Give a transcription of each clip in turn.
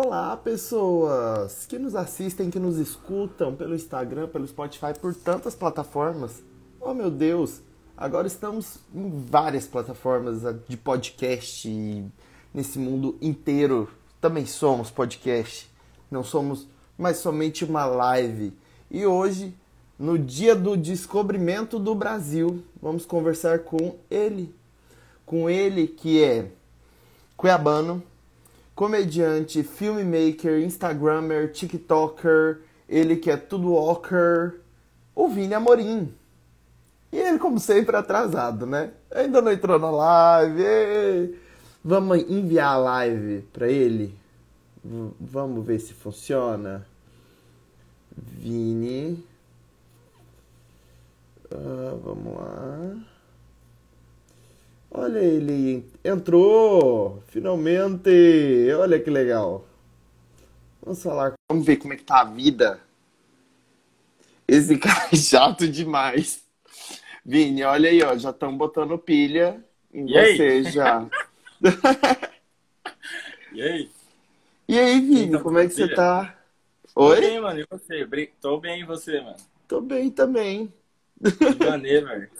Olá, pessoas que nos assistem, que nos escutam pelo Instagram, pelo Spotify, por tantas plataformas. Oh, meu Deus! Agora estamos em várias plataformas de podcast nesse mundo inteiro. Também somos podcast. Não somos mais somente uma live. E hoje, no dia do descobrimento do Brasil, vamos conversar com ele. Com ele que é cuiabano, comediante, filmmaker, instagrammer, tiktoker, ele que é tudo walker, o Vini Amorim. E ele, como sempre, atrasado, né? Ainda não entrou na live. Vamos enviar a live para ele? Vamos ver se funciona. Vini. Uh, vamos lá. Olha ele, entrou! Finalmente! Olha que legal. Vamos falar, vamos ver como é que tá a vida. Esse cara é chato demais. Vini, olha aí, ó, já estão botando pilha em E você aí? já. E aí? E aí, Vini, Então, como é que você pilha? tá? Tô Oi? bem, mano. E você? Tô bem, e você, mano? Tô bem também. Que maneiro, velho.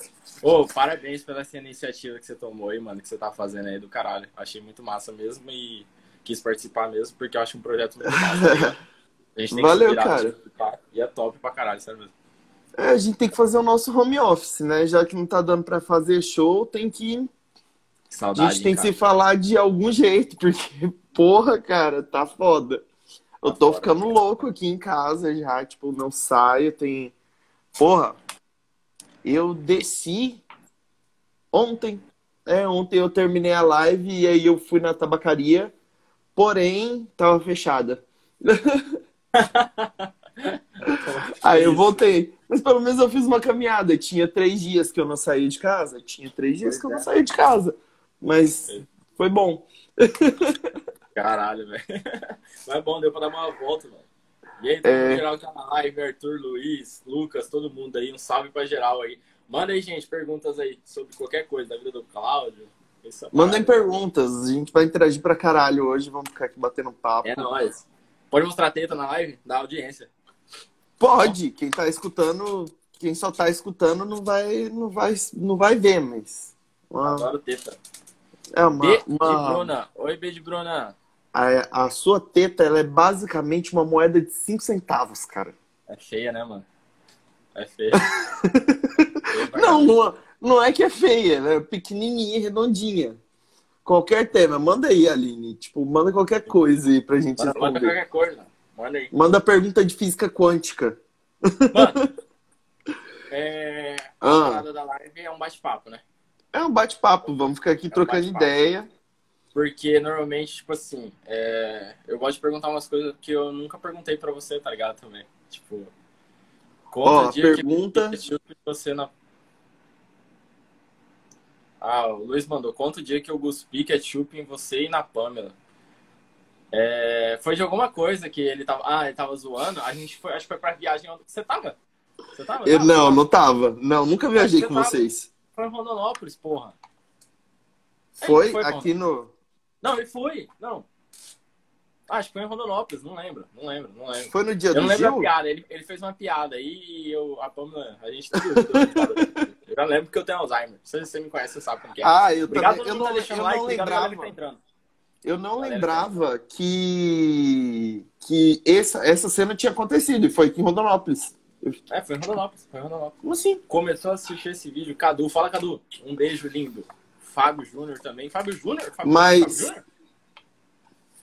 Ô, parabéns pela essa iniciativa que você tomou aí, mano, que você tá fazendo aí do caralho. Achei muito massa mesmo e quis participar mesmo, porque eu acho um projeto muito massa. tá? A gente tem Valeu, que se cara. participar. E é top pra caralho, sério mesmo. É, a gente tem que fazer o nosso home office, né? Já que não tá dando pra fazer show, tem que Que A saudade, gente tem que cara. se falar de algum jeito, porque, porra, cara, tá foda. Eu Tá tô ficando louco aqui em casa já, tipo, não saio, tem. Porra, eu desci ontem. É, ontem eu terminei a live e aí eu fui na tabacaria, porém, tava fechada. Aí eu voltei. Mas pelo menos eu fiz uma caminhada. Tinha três dias que eu não saí de casa. Tinha três dias que eu não é. saí de casa. Mas foi bom. Caralho, velho. Mas é bom, deu pra dar uma volta, mano. E aí, É. geral que tá na live, Arthur, Luiz, Lucas, todo mundo aí, um salve pra geral aí. Manda aí, gente, perguntas aí sobre qualquer coisa da vida do Cláudio. essa Mandem perguntas. A gente vai interagir pra caralho hoje. Vamos ficar aqui batendo papo. É nóis. Pode mostrar teta na live? Da audiência. Pode. Quem tá escutando, quem só tá escutando não vai, não vai, não vai ver, mas. Uma, Adoro teta. é uma, uma- Bruna. Oi, B de Bruna. A, a sua teta, ela é basicamente uma moeda de 5 centavos, cara. É feia, né, mano? É feia. Não, não, não é que é feia, ela é pequenininha, redondinha. Qualquer tema, manda aí, Aline. Tipo, manda qualquer coisa aí pra gente Manda, manda responder. qualquer coisa. Manda aí. Manda pergunta de física quântica. Mano, é... a Ah. parada da live é um bate-papo, né? É um bate-papo, vamos ficar aqui um trocando ideia. Porque normalmente, tipo assim, é, eu gosto de perguntar umas coisas que eu nunca perguntei pra você, tá ligado? Também. Tipo, conta Ó, o dia pergunta- que eu você na. Ah, o Luiz mandou. Conta o dia que eu cuspi ketchup em você e na Pamela. É, foi de alguma coisa que ele tava. Ah, ele tava zoando. A gente foi, acho que foi pra viagem onde. Você tava? Você tava? Eu, Tava? não, não tava. Não, nunca viajei Você com tava. vocês. Foi em Rondonópolis, porra. Foi foi, aqui no. Não, ele foi. Não. Ah, acho que foi em Rondonópolis, não lembro. Não lembro, não lembro. Foi no dia Eu do não lembro a Gil? piada, ele, ele fez uma piada aí e eu, a Pamela, a gente tudo. tudo eu já lembro que eu tenho Alzheimer. Se você me conhece, você sabe como que é. Ah, eu obrigado também. Eu não, tá eu like, não galera que lembrava. tá entrando. Eu não Galera, lembrava que que essa, essa cena tinha acontecido e foi aqui em Rondonópolis. É, foi em Rondonópolis, foi em Rondonópolis. Como assim? Começou a assistir esse vídeo, Cadu, fala Cadu, um beijo lindo. Fábio Júnior também. Fábio Júnior? Fábio, Mas- Fábio Júnior?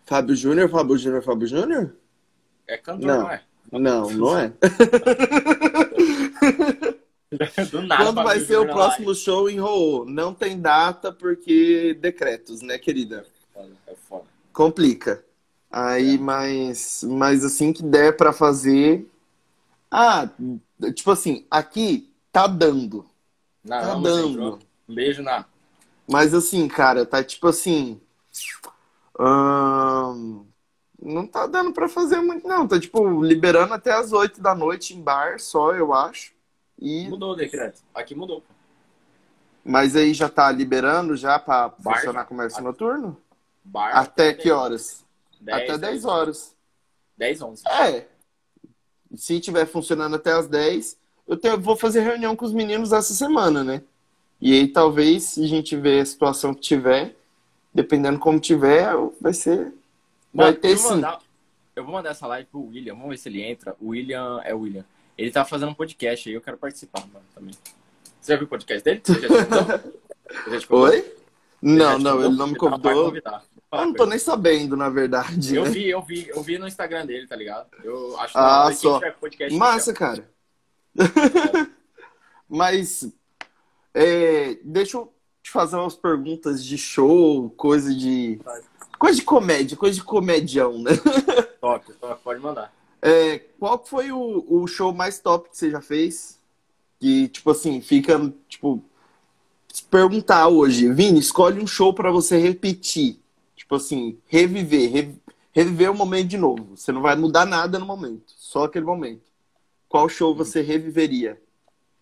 Fábio Júnior, Fábio Júnior, Fábio Júnior? É cantor, Não. não, é? Não, não é. Do nada. Quando vai ser o próximo show em Raô? Não tem data porque decretos, né, querida? live. É foda. Complica. Aí, É. mas, mas assim que der pra fazer. Ah, tipo assim, aqui tá dando. Não, Tá dando. Um beijo na. Mas assim, cara, tá tipo assim. ahn, não tá dando pra fazer muito, não. Tá tipo liberando até as 8 da noite em bar só, eu acho. E, Mudou o decreto. Aqui mudou. mas aí já tá liberando já pra Bar, funcionar comércio aqui. noturno? Bar. Até que horas? 10, até 10 horas. 10, 11. É. Se tiver funcionando até as 10, eu tenho- vou fazer reunião com os meninos essa semana, né? E aí talvez, se a gente ver a situação que tiver, dependendo como tiver, vai ser. Vai Mano, ter eu sim. mandar, eu vou mandar essa live pro William. Vamos ver se ele entra. O William é o William. Ele tá fazendo um podcast aí, eu quero participar, mano, também. Você já viu o podcast dele? Oi? Não, não, ele não me vai convidou. Eu não tô nem sabendo, na verdade. Eu né? vi, eu vi, eu vi no Instagram dele, tá ligado? Eu acho Ah, que quem só. Massa, cara. Mas é, deixa eu te fazer umas perguntas de show, coisa de. Coisa de comédia, coisa de comedião, né? Top, top, pode mandar. É, qual foi o, o show mais top que você já fez? Que, tipo assim, fica, tipo, se perguntar hoje, Vini, escolhe um show pra você repetir. Tipo assim, reviver, re- reviver o momento de novo. Você não vai mudar nada no momento, só aquele momento. Qual show você reviveria?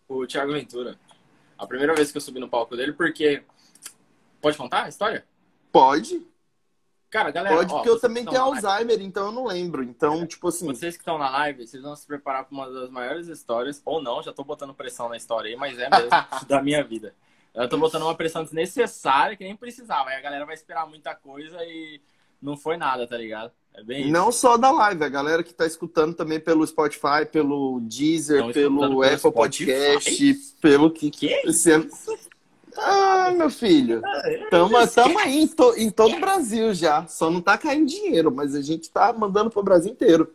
O Thiago Ventura. A primeira vez que eu subi no palco dele, porque. Pode contar a história? Pode, Cara, galera. pode, ó, porque eu também tenho na live- Alzheimer, então eu não lembro. Então, tipo assim, Vocês que estão na live, vocês vão se preparar para uma das maiores histórias, ou não, já tô botando pressão na história aí, mas é mesmo da minha vida. Eu tô botando uma pressão desnecessária que nem precisava. Aí a galera vai esperar muita coisa e não foi nada, tá ligado? É bem isso. não só da live, a galera que tá escutando também pelo Spotify, pelo Deezer, Estão pelo Apple? Podcast, pelo que. Que é Ah, meu filho. Tamo, tamo aí em, to- em todo o Brasil já. Só não tá caindo dinheiro, mas a gente tá mandando pro Brasil inteiro.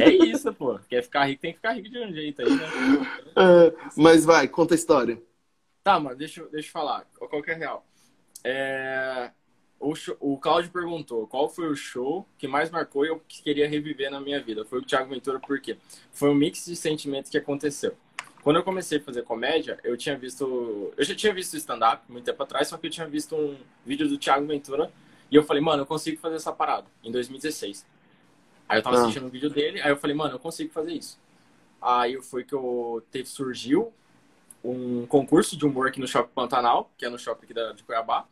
É isso, pô. Quer ficar rico, tem que ficar rico de um jeito aí, né? É, mas vai, conta a história. Tá, mano, deixa, deixa eu falar. Qual que é a real? É, o, show- o Claudio perguntou qual foi o show que mais marcou e eu que queria reviver na minha vida. Foi o Thiago Ventura, por quê? Foi um mix de sentimentos que aconteceu. Quando eu comecei a fazer comédia, eu tinha visto. Eu já tinha visto stand-up muito tempo atrás, só que eu tinha visto um vídeo do Thiago Ventura e eu falei, mano, eu consigo fazer essa parada, em 2016. Aí eu tava Ah. assistindo um vídeo dele, aí eu falei, mano, eu consigo fazer isso. Aí foi que eu teve, surgiu um concurso de humor aqui no Shopping Pantanal, que é no shopping aqui da, de Cuiabá.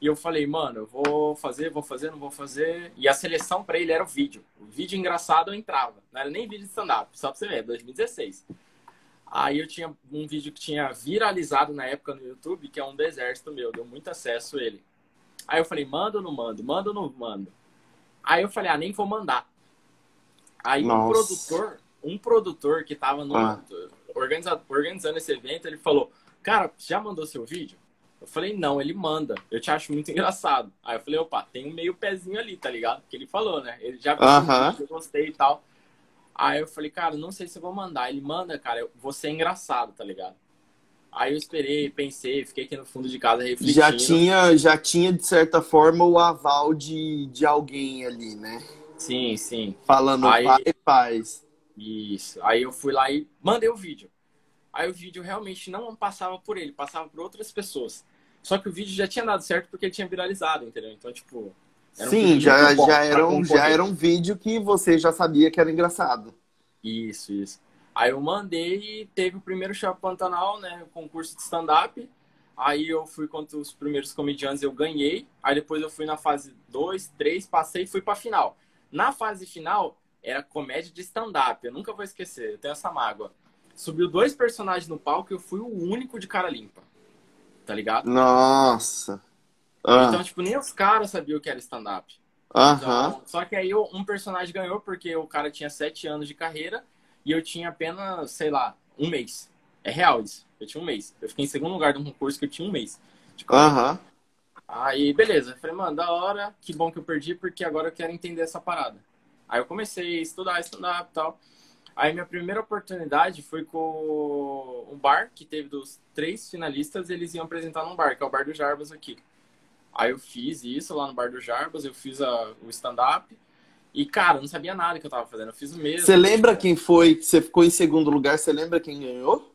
E eu falei, mano, eu vou fazer, vou fazer, não vou fazer. E a seleção pra ele era o vídeo. O vídeo engraçado eu entrava. Não era nem vídeo de stand-up, só pra você ver, 2016. Aí eu tinha um vídeo que tinha viralizado na época no YouTube, que é um do exército meu, deu muito acesso ele. Aí eu falei, manda ou não mando? Manda ou não mando? Aí eu falei, ah, nem vou mandar. Aí um Nossa. produtor, um produtor que tava no, Ah. organiza- organizando esse evento, ele falou, cara, já mandou seu vídeo? Eu falei, não, ele manda. Eu te acho muito engraçado. Aí eu falei, opa, tem um meio pezinho ali, tá ligado? Porque ele falou, né? Ele já viu Aham. o vídeo, eu gostei e tal. Aí eu falei, cara, não sei se eu vou mandar. Ele manda, cara, eu- você é engraçado, tá ligado? Aí eu esperei, pensei, fiquei aqui no fundo de casa refletindo. Já tinha, já tinha, de certa forma, o aval de, de alguém ali, né? Sim, sim. Falando, Aí- vai, faz. Isso. Aí eu fui lá e mandei o vídeo. Aí o vídeo realmente não passava por ele, passava por outras pessoas. Só que o vídeo já tinha dado certo porque ele tinha viralizado, entendeu? Então, tipo. um Sim, já, bom já, era um, já era um vídeo que você já sabia que era engraçado. Isso, isso. Aí eu mandei e teve o primeiro Shopping Pantanal, né? O concurso de stand-up. Aí eu fui contra os primeiros comediantes, eu ganhei. Aí depois eu fui na fase 2, 3, passei e fui pra final. Na fase final, era comédia de stand-up. Eu nunca vou esquecer, eu tenho essa mágoa. Subiu dois personagens no palco e eu fui o único de cara limpa. Tá ligado? Nossa. Ah, Então, tipo, nem os caras sabiam o que era stand-up. Aham. Então, só que aí um personagem ganhou porque o cara tinha sete anos de carreira e eu tinha apenas, sei lá, um mês. É real isso. Eu tinha um mês. Eu fiquei em segundo lugar de um concurso que eu tinha um mês. comédia. Aham. Aí, beleza. Eu falei, mano, da hora, que bom que eu perdi, porque agora eu quero entender essa parada. Aí eu comecei a estudar, estudar e tal. Aí minha primeira oportunidade foi com um bar que teve dos três finalistas, eles iam apresentar num bar, que é o Bar do Jarbas aqui. Aí eu fiz isso lá no Bar do Jarbas, eu fiz a- o stand-up. E, cara, eu não sabia nada que eu tava fazendo. Eu fiz o mesmo. Você lembra quem foi que você ficou em segundo lugar? Você lembra quem ganhou?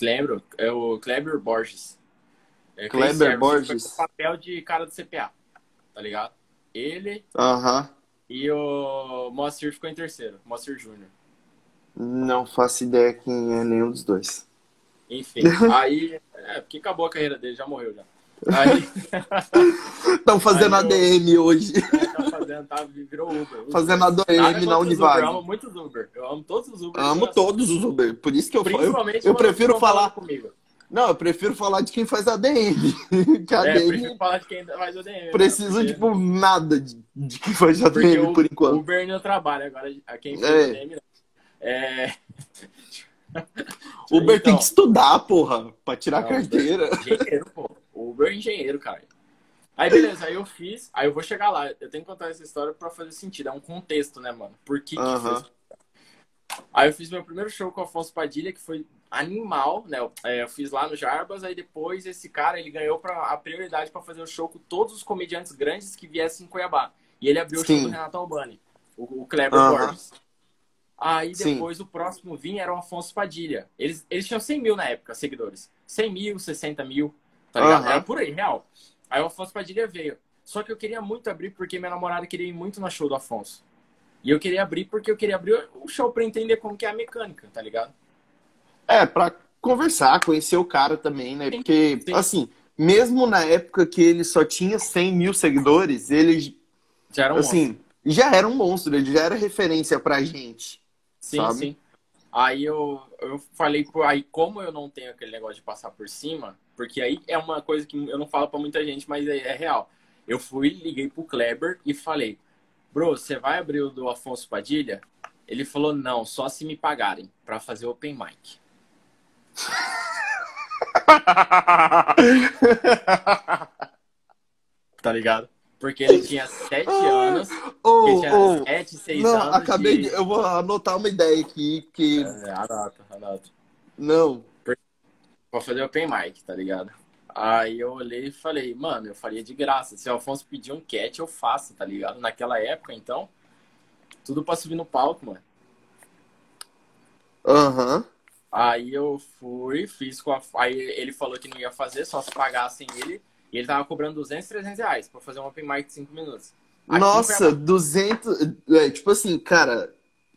Lembro? É o Kleber Borges. É, Kleber Service, Borges. Foi com papel de cara do CPA, tá ligado? Ele Aham. e o Moacir ficou em terceiro. Moacir Júnior. Não faço ideia quem é nenhum dos dois. Enfim, aí... É, porque acabou a carreira dele, já morreu já. Aí... Estão fazendo Aí eu- ADM hoje. tá fazendo aposentar, virou Uber. Fazendo a DM na Univag. Eu amo muitos Uber. Eu amo todos os Uber. Amo todos os Uber. Por isso que eu falo. Eu, eu prefiro falar. comigo. Não, eu prefiro falar de quem faz a DM. que É, prefiro falar de quem faz o DM. né? precisa, Porque- tipo, nada de, de quem faz a Porque DM o por enquanto. Uber não trabalha, agora a quem faz É. o DM não. É... Uber Então, tem que estudar, porra, pra tirar a Não, carteira. Engenheiro, pô. Uber é engenheiro, cara. Aí, beleza, aí eu fiz, aí eu vou chegar lá. Eu tenho que contar essa história pra fazer sentido. É um contexto, né, mano? Por que, que Aham. foi? Aí eu fiz meu primeiro show com o Afonso Padilha, que foi animal, né? Eu, é, eu fiz lá no Jarbas, aí depois esse cara, ele ganhou pra, a prioridade pra fazer o show com todos os comediantes grandes que viessem em Cuiabá. E ele abriu o show Sim. do Renato Albani, o, o Kleber. Borges. Aí Sim. depois o próximo vinha era o Afonso Padilha. Eles, eles tinham 100 mil na época, seguidores. 100 mil, 60 mil, tá ligado? Aham. Era por aí, real. Aí o Afonso Padilha veio. Só que eu queria muito abrir porque minha namorada queria ir muito no show do Afonso. E eu queria abrir porque eu queria abrir o show pra entender como que é a mecânica, tá ligado? É, pra conversar, conhecer o cara também, né? Sim, Porque, sim. assim, mesmo na época que ele só tinha 100 mil seguidores, ele, Já era um monstro. assim, já era um monstro, ele já era referência pra gente. Sim, sabe? sim. Aí eu, eu falei, aí como eu não tenho aquele negócio de passar por cima, porque aí é uma coisa que eu não falo pra muita gente, mas é, é real. Eu fui, liguei pro Kleber e falei, bro, você vai abrir o do Afonso Padilha? Ele falou, não, só se me pagarem pra fazer open mic. Tá ligado? Porque ele tinha sete anos, Ô, ele tinha ô, sete, seis não, anos acabei de... de... Eu vou anotar uma ideia aqui, que... É, anota, anota. Não, pra fazer open mic, tá ligado? Aí eu olhei e falei, mano, eu faria de graça. Se o Alfonso pedir um cat, eu faço, tá ligado? Naquela época, então, tudo pra subir no palco, mano. aham. Aí eu fui, fiz com a. Aí ele falou que não ia fazer, só se pagassem ele. E ele tava cobrando 200, 300 reais pra fazer um open mic de 5 minutos. Aqui Nossa, Cuiabá. 200... É, tipo assim, cara,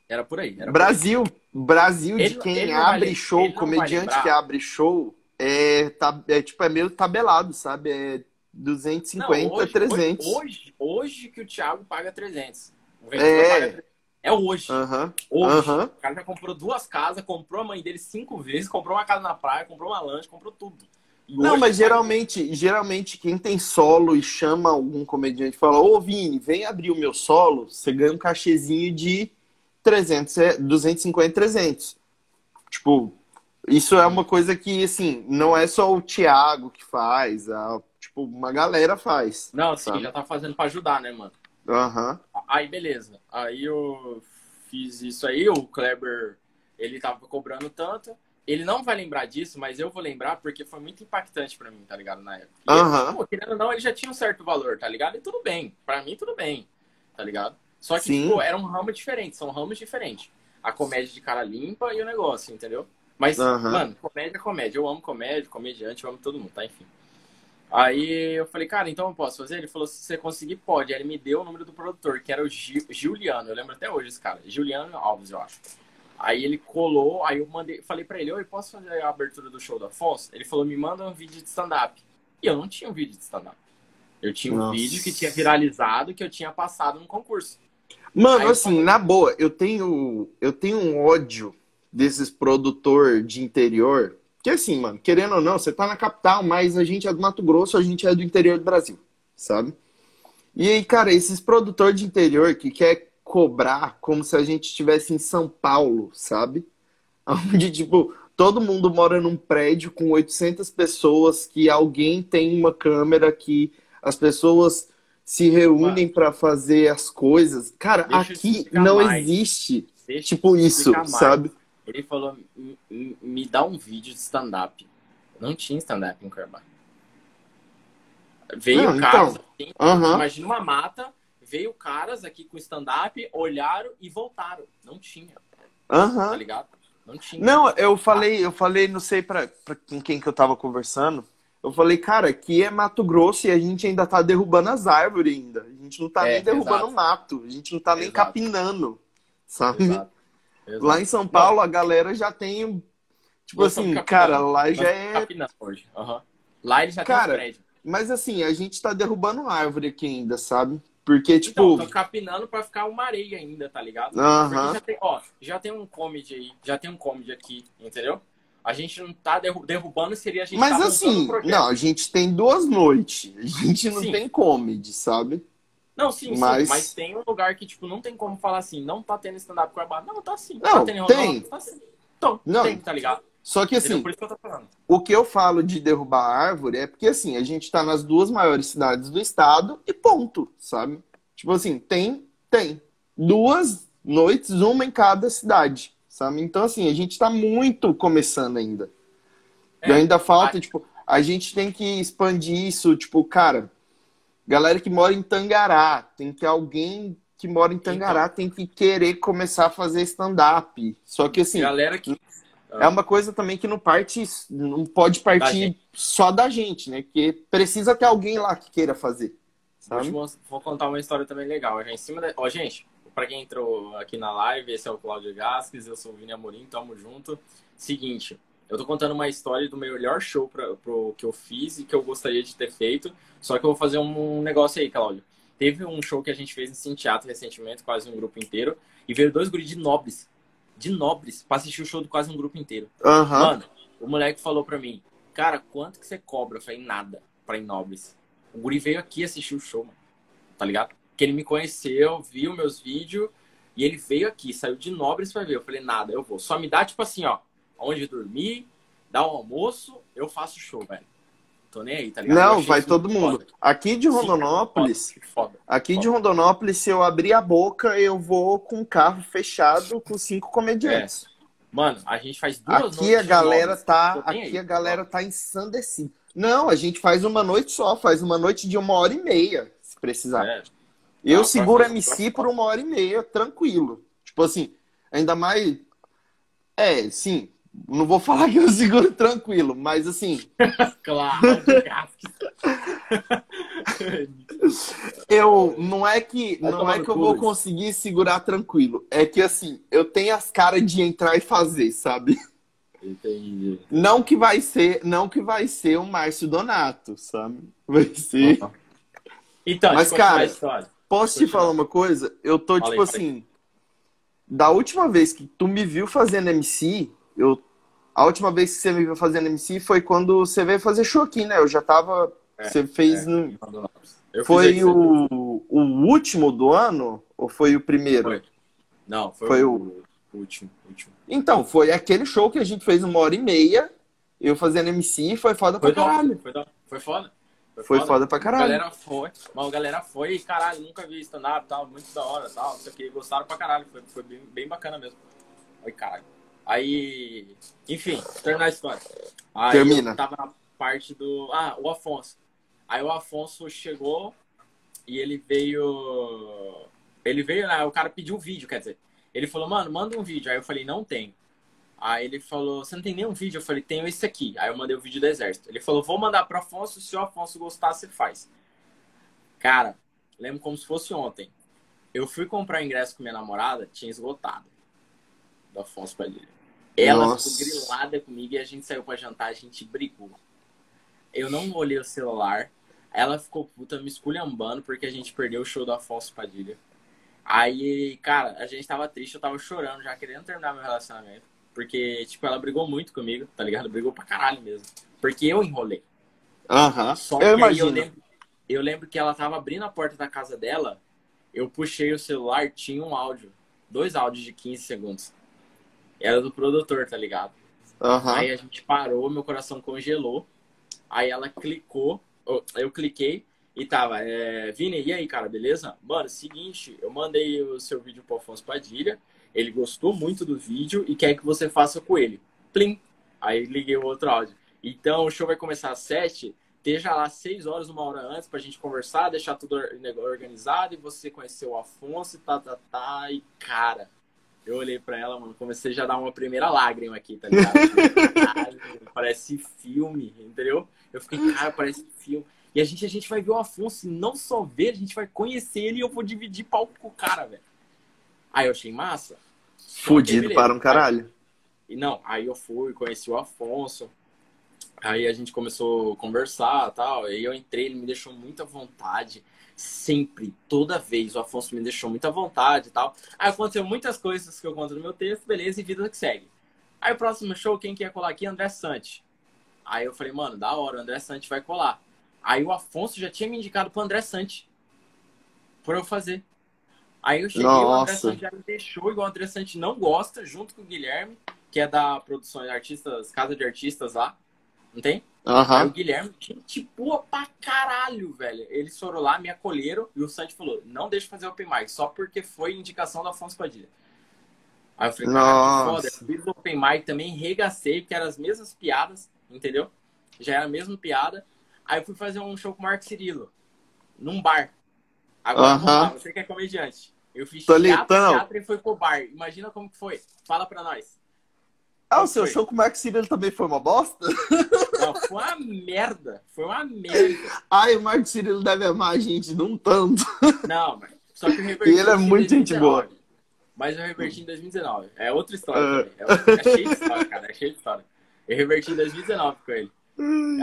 Era por aí. Era por aí. Brasil, Brasil de Ele- quem ele abre show, comediante que abre show, é, tá, é tipo, é meio tabelado, sabe? É 250, Não, hoje, 300. Hoje, hoje, hoje que o Thiago paga 300. O É. paga 300. É hoje. Aham, Hoje, o cara já comprou duas casas, comprou a mãe dele cinco vezes, comprou uma casa na praia, comprou uma lanche, comprou tudo. Não, mas geralmente, geralmente quem tem solo e chama algum comediante e fala, ô Vini, vem abrir o meu solo, você ganha um cachezinho de 300, é, 250, 300. Tipo, isso é uma coisa que, assim, não é só o Thiago que faz, a, tipo, uma galera faz. Não, sim, já tá fazendo pra ajudar, né, mano? Aham. Aí, beleza. Aí eu fiz isso aí, o Kleber, ele tava cobrando tanto. Ele não vai lembrar disso, mas eu vou lembrar porque foi muito impactante pra mim, tá ligado? Na época. E Aham. ele, pô, querendo ou não, ele já tinha um certo valor, tá ligado? E tudo bem. Pra mim, tudo bem, tá ligado? Só que, Sim. tipo, era um ramo diferente, são ramos diferentes. A comédia de cara limpa e o negócio, entendeu? Mas, Aham. mano, comédia é comédia. Eu amo comédia, comediante, eu amo todo mundo, tá? Enfim. Aí eu falei, cara, então eu posso fazer? Ele falou, se você conseguir, pode. Aí ele me deu o número do produtor, que era o Gi- Juliano. Eu lembro até hoje esse cara. Juliano Alves, eu acho. Aí ele colou, aí eu mandei, falei pra ele, oi, posso fazer a abertura do show do Afonso? Ele falou, me manda um vídeo de stand-up. E eu não tinha um vídeo de stand-up. Eu tinha um Nossa. vídeo que tinha viralizado, que eu tinha passado no concurso. Mano, Aí assim, falei- na boa, eu tenho, eu tenho um ódio desses produtor de interior. Que assim, mano, querendo ou não, você tá na capital, mas a gente é do Mato Grosso, a gente é do interior do Brasil, sabe? E aí, cara, esses produtor de interior que quer cobrar como se a gente estivesse em São Paulo, sabe? Onde, tipo, todo mundo mora num prédio com 800 pessoas, que alguém tem uma câmera, que as pessoas se reúnem pra fazer as coisas. Cara, Deixa aqui não mais. existe, Deixa tipo, isso, mais. sabe? Ele falou, "Me- dá um vídeo de stand-up. Não tinha stand-up em Cuiabá. Veio caras, então. assim, Aham. imagina uma mata, veio caras aqui com stand-up, olharam e voltaram. Não tinha, tá Aham. ligado? Não tinha. Não, eu falei, eu falei, não sei pra, pra com quem que eu tava conversando. Eu falei, cara, aqui é Mato Grosso e a gente ainda tá derrubando as árvores ainda. A gente não tá É, nem derrubando o mato. A gente não tá nem Exato. capinando, sabe? Exato. Exato. Lá em São Paulo, a galera já tem. Tipo Nós assim, cara, lá Nós já é. capinando hoje. Aham. Lá ele já tem Cara, os prédios. Mas assim, a gente tá derrubando árvore aqui ainda, sabe? Porque, tipo. Então, tô capinando pra ficar uma areia ainda, tá ligado? Aham. Porque já tem, ó, já tem um comedy aí, já tem um comedy aqui, entendeu? A gente não tá derru- derrubando, seria a gente Mas tá assim, não, a gente tem duas noites. A gente não Sim. tem comedy, sabe? Não, sim, Mas- sim, mas tem um lugar que, tipo, não tem como falar assim, não tá tendo stand-up com a barra. Não, tá sim. Não, tá tendo tem. Tá sim. Então, Não. tem, tá ligado? Só que assim, que o que eu falo de derrubar a árvore é porque assim, a gente tá nas duas maiores cidades do estado e ponto, sabe? Tipo assim, tem, tem. Duas noites, uma em cada cidade, sabe? Então assim, a gente tá muito começando ainda. E É, ainda falta, a- tipo, a gente tem que expandir isso, tipo, cara, galera que mora em Tangará, tem que alguém que mora em Tangará tem que querer começar a fazer stand-up. Só que assim, Galera que. É uma coisa também que não parte, não pode Da partir gente. só da gente, né? Porque precisa ter alguém lá que queira fazer, sabe? vou contar uma história também legal. Já em cima da... Ó, gente, pra quem entrou aqui na live, esse é o Cláudio Gasques, eu sou o Vini Amorim, tamo junto. Seguinte, eu tô contando uma história do melhor show pra, pro que eu fiz e que eu gostaria de ter feito. Só que eu vou fazer um negócio aí, Cláudio. Teve um show que a gente fez em Teatro recentemente, quase um grupo inteiro, e veio dois guris de nobres. De nobres, pra assistir o show do quase um grupo inteiro. Aham. Mano, o moleque falou pra mim, cara, quanto que você cobra? Eu falei, nada, pra Inobres. O guri veio aqui assistir o show, mano. Tá ligado? Que ele me conheceu, viu meus vídeos, e ele veio aqui, saiu de Nobres pra ver. Eu falei, nada, eu vou. Só me dá, tipo assim, ó, onde dormir, dá um almoço, eu faço show, velho. Tô nem aí, tá ligado? Não, vai todo mundo. foda. Aqui de Sim, Rondonópolis, foda, Foda. aqui de Rondonópolis, se eu abrir a boca, eu vou com um carro fechado com cinco comediantes. Mano, a gente faz duas Aqui noites a galera tá, aqui aí. a galera tá ensandecida. Não, a gente faz uma noite só, faz uma noite de uma hora e meia, se precisar. É. Eu Não, seguro MC por uma hora e meia, tranquilo. Tipo assim, ainda mais. É, sim. Não vou falar que eu seguro tranquilo, mas assim, Claro, eu não é que Vai não é que eu vou conseguir segurar tranquilo. É que assim, eu tenho as caras de entrar e fazer, sabe? Entendi. Não que vai ser, não que vai ser o Márcio Donato, sabe? Vai ser. Então, Mas, cara. Posso te falar uma coisa? Eu tô, tipo assim. Da última vez que tu me viu fazendo MC, eu. A última vez que você me viu fazendo MC foi quando você veio fazer show aqui, né? Eu já tava. É, você fez. é. no- Foi o, o último do ano? Ou foi o primeiro? Foi. Não, foi, Foi o... o último. último. Então, foi aquele show que a gente fez uma hora e meia. Eu fazendo MC, foi foda Foi, pra caralho. foi, foi foda. Foi foda pra A caralho. galera foi, mas a galera foi e caralho, nunca vi stand-up, tal, muito da hora, tal, não sei o que, gostaram pra caralho, foi, foi bem, bem bacana mesmo. Oi, caralho. Aí, enfim, terminar a história. Aí Termina. tava na parte do. Ah, o Afonso. Aí o Afonso chegou e ele veio. Ele veio, né? O cara pediu um vídeo, quer dizer. Ele falou, mano, manda um vídeo. Aí eu falei, não tem. Aí ele falou, você não tem nenhum vídeo? Eu falei, tenho esse aqui. Aí eu mandei o vídeo do exército. Ele falou, vou mandar pro Afonso, se o Afonso gostar, você faz. Cara, lembro como se fosse ontem. Eu fui comprar ingresso com minha namorada, tinha esgotado. Do Afonso Padilha. Ela Nossa. ficou grilada comigo e a gente saiu pra jantar, a gente brigou. Eu não olhei o celular. Ela ficou puta me esculhambando porque a gente perdeu o show do Afonso Padilha. Aí, cara, a gente tava triste, eu tava chorando, já querendo terminar meu relacionamento. Porque, tipo, ela brigou muito comigo, tá ligado? Brigou pra caralho mesmo. Porque eu enrolei. Aham. Só Eu aí eu imagino. lembro, eu lembro que ela tava abrindo a porta da casa dela, eu puxei o celular, tinha um áudio. Dois áudios de 15 segundos. Era do produtor, tá ligado? Aham. Aí a gente parou, meu coração congelou. Aí ela clicou, eu- cliquei e tava, é, Vini, e aí, cara, beleza? Mano, seguinte, eu mandei o seu vídeo pro Afonso Padilha, ele gostou muito do vídeo e quer que você faça com ele. Plim! Aí liguei o outro áudio. Então o show vai começar às sete, esteja lá seis horas, uma hora antes pra gente conversar, deixar tudo or- organizado e você conhecer o Afonso e tá, tá, tá. E cara, eu olhei pra ela, mano, comecei já a dar uma primeira lágrima aqui, tá ligado? Caralho, parece filme, entendeu? Eu fiquei, cara, parece filme. E a gente, a gente vai ver o Afonso e não só ver, a gente vai conhecer ele e eu vou dividir palco com o cara, velho. Aí eu achei massa. Fudido para um caralho. E não, aí eu fui, conheci o Afonso. Aí a gente começou a conversar tal. Aí eu entrei, ele me deixou muita vontade. Sempre, toda vez, o Afonso me deixou muita vontade e tal. Aí aconteceu muitas coisas que eu conto no meu texto, beleza, e vida que segue. Aí o próximo show, quem quer colar aqui? André Sante. Aí eu falei, mano, da hora, o André Sante vai colar. Aí o Afonso já tinha me indicado pro André Sante. Pra eu fazer. Aí eu cheguei, Nossa. o André Sante já me deixou, igual o André Sante não gosta, junto com o Guilherme, que é da produção de artistas, Casa de Artistas lá. Não tem? Uhum. Aí o Guilherme, gente boa pra caralho, velho. Eles foram lá, me acolheram e o Santi falou: não deixa fazer open mic, só porque foi indicação do Afonso Padilha. Aí eu falei, cara, foda. Eu fiz o open mic também, regacei, que eram as mesmas piadas, entendeu? Já era a mesma piada. Aí eu fui fazer um show com o Marco Cirilo, num bar. Agora, uhum. lá, você que é comediante. Eu fiz teatro, teatro e foi pro bar. Imagina como que foi. Fala pra nós. Ah, o seu foi? show com o Mark Cirilo também foi uma bosta? Não, foi uma merda. Foi uma merda. Ai, o Mark Cirilo deve amar a gente num tanto. Não, mas só que eu reverti. E ele é muito gente boa. Mas eu reverti em 2019. É outra história também. É, é cheio de história, cara. É cheio de história. Eu reverti em 2019 com ele.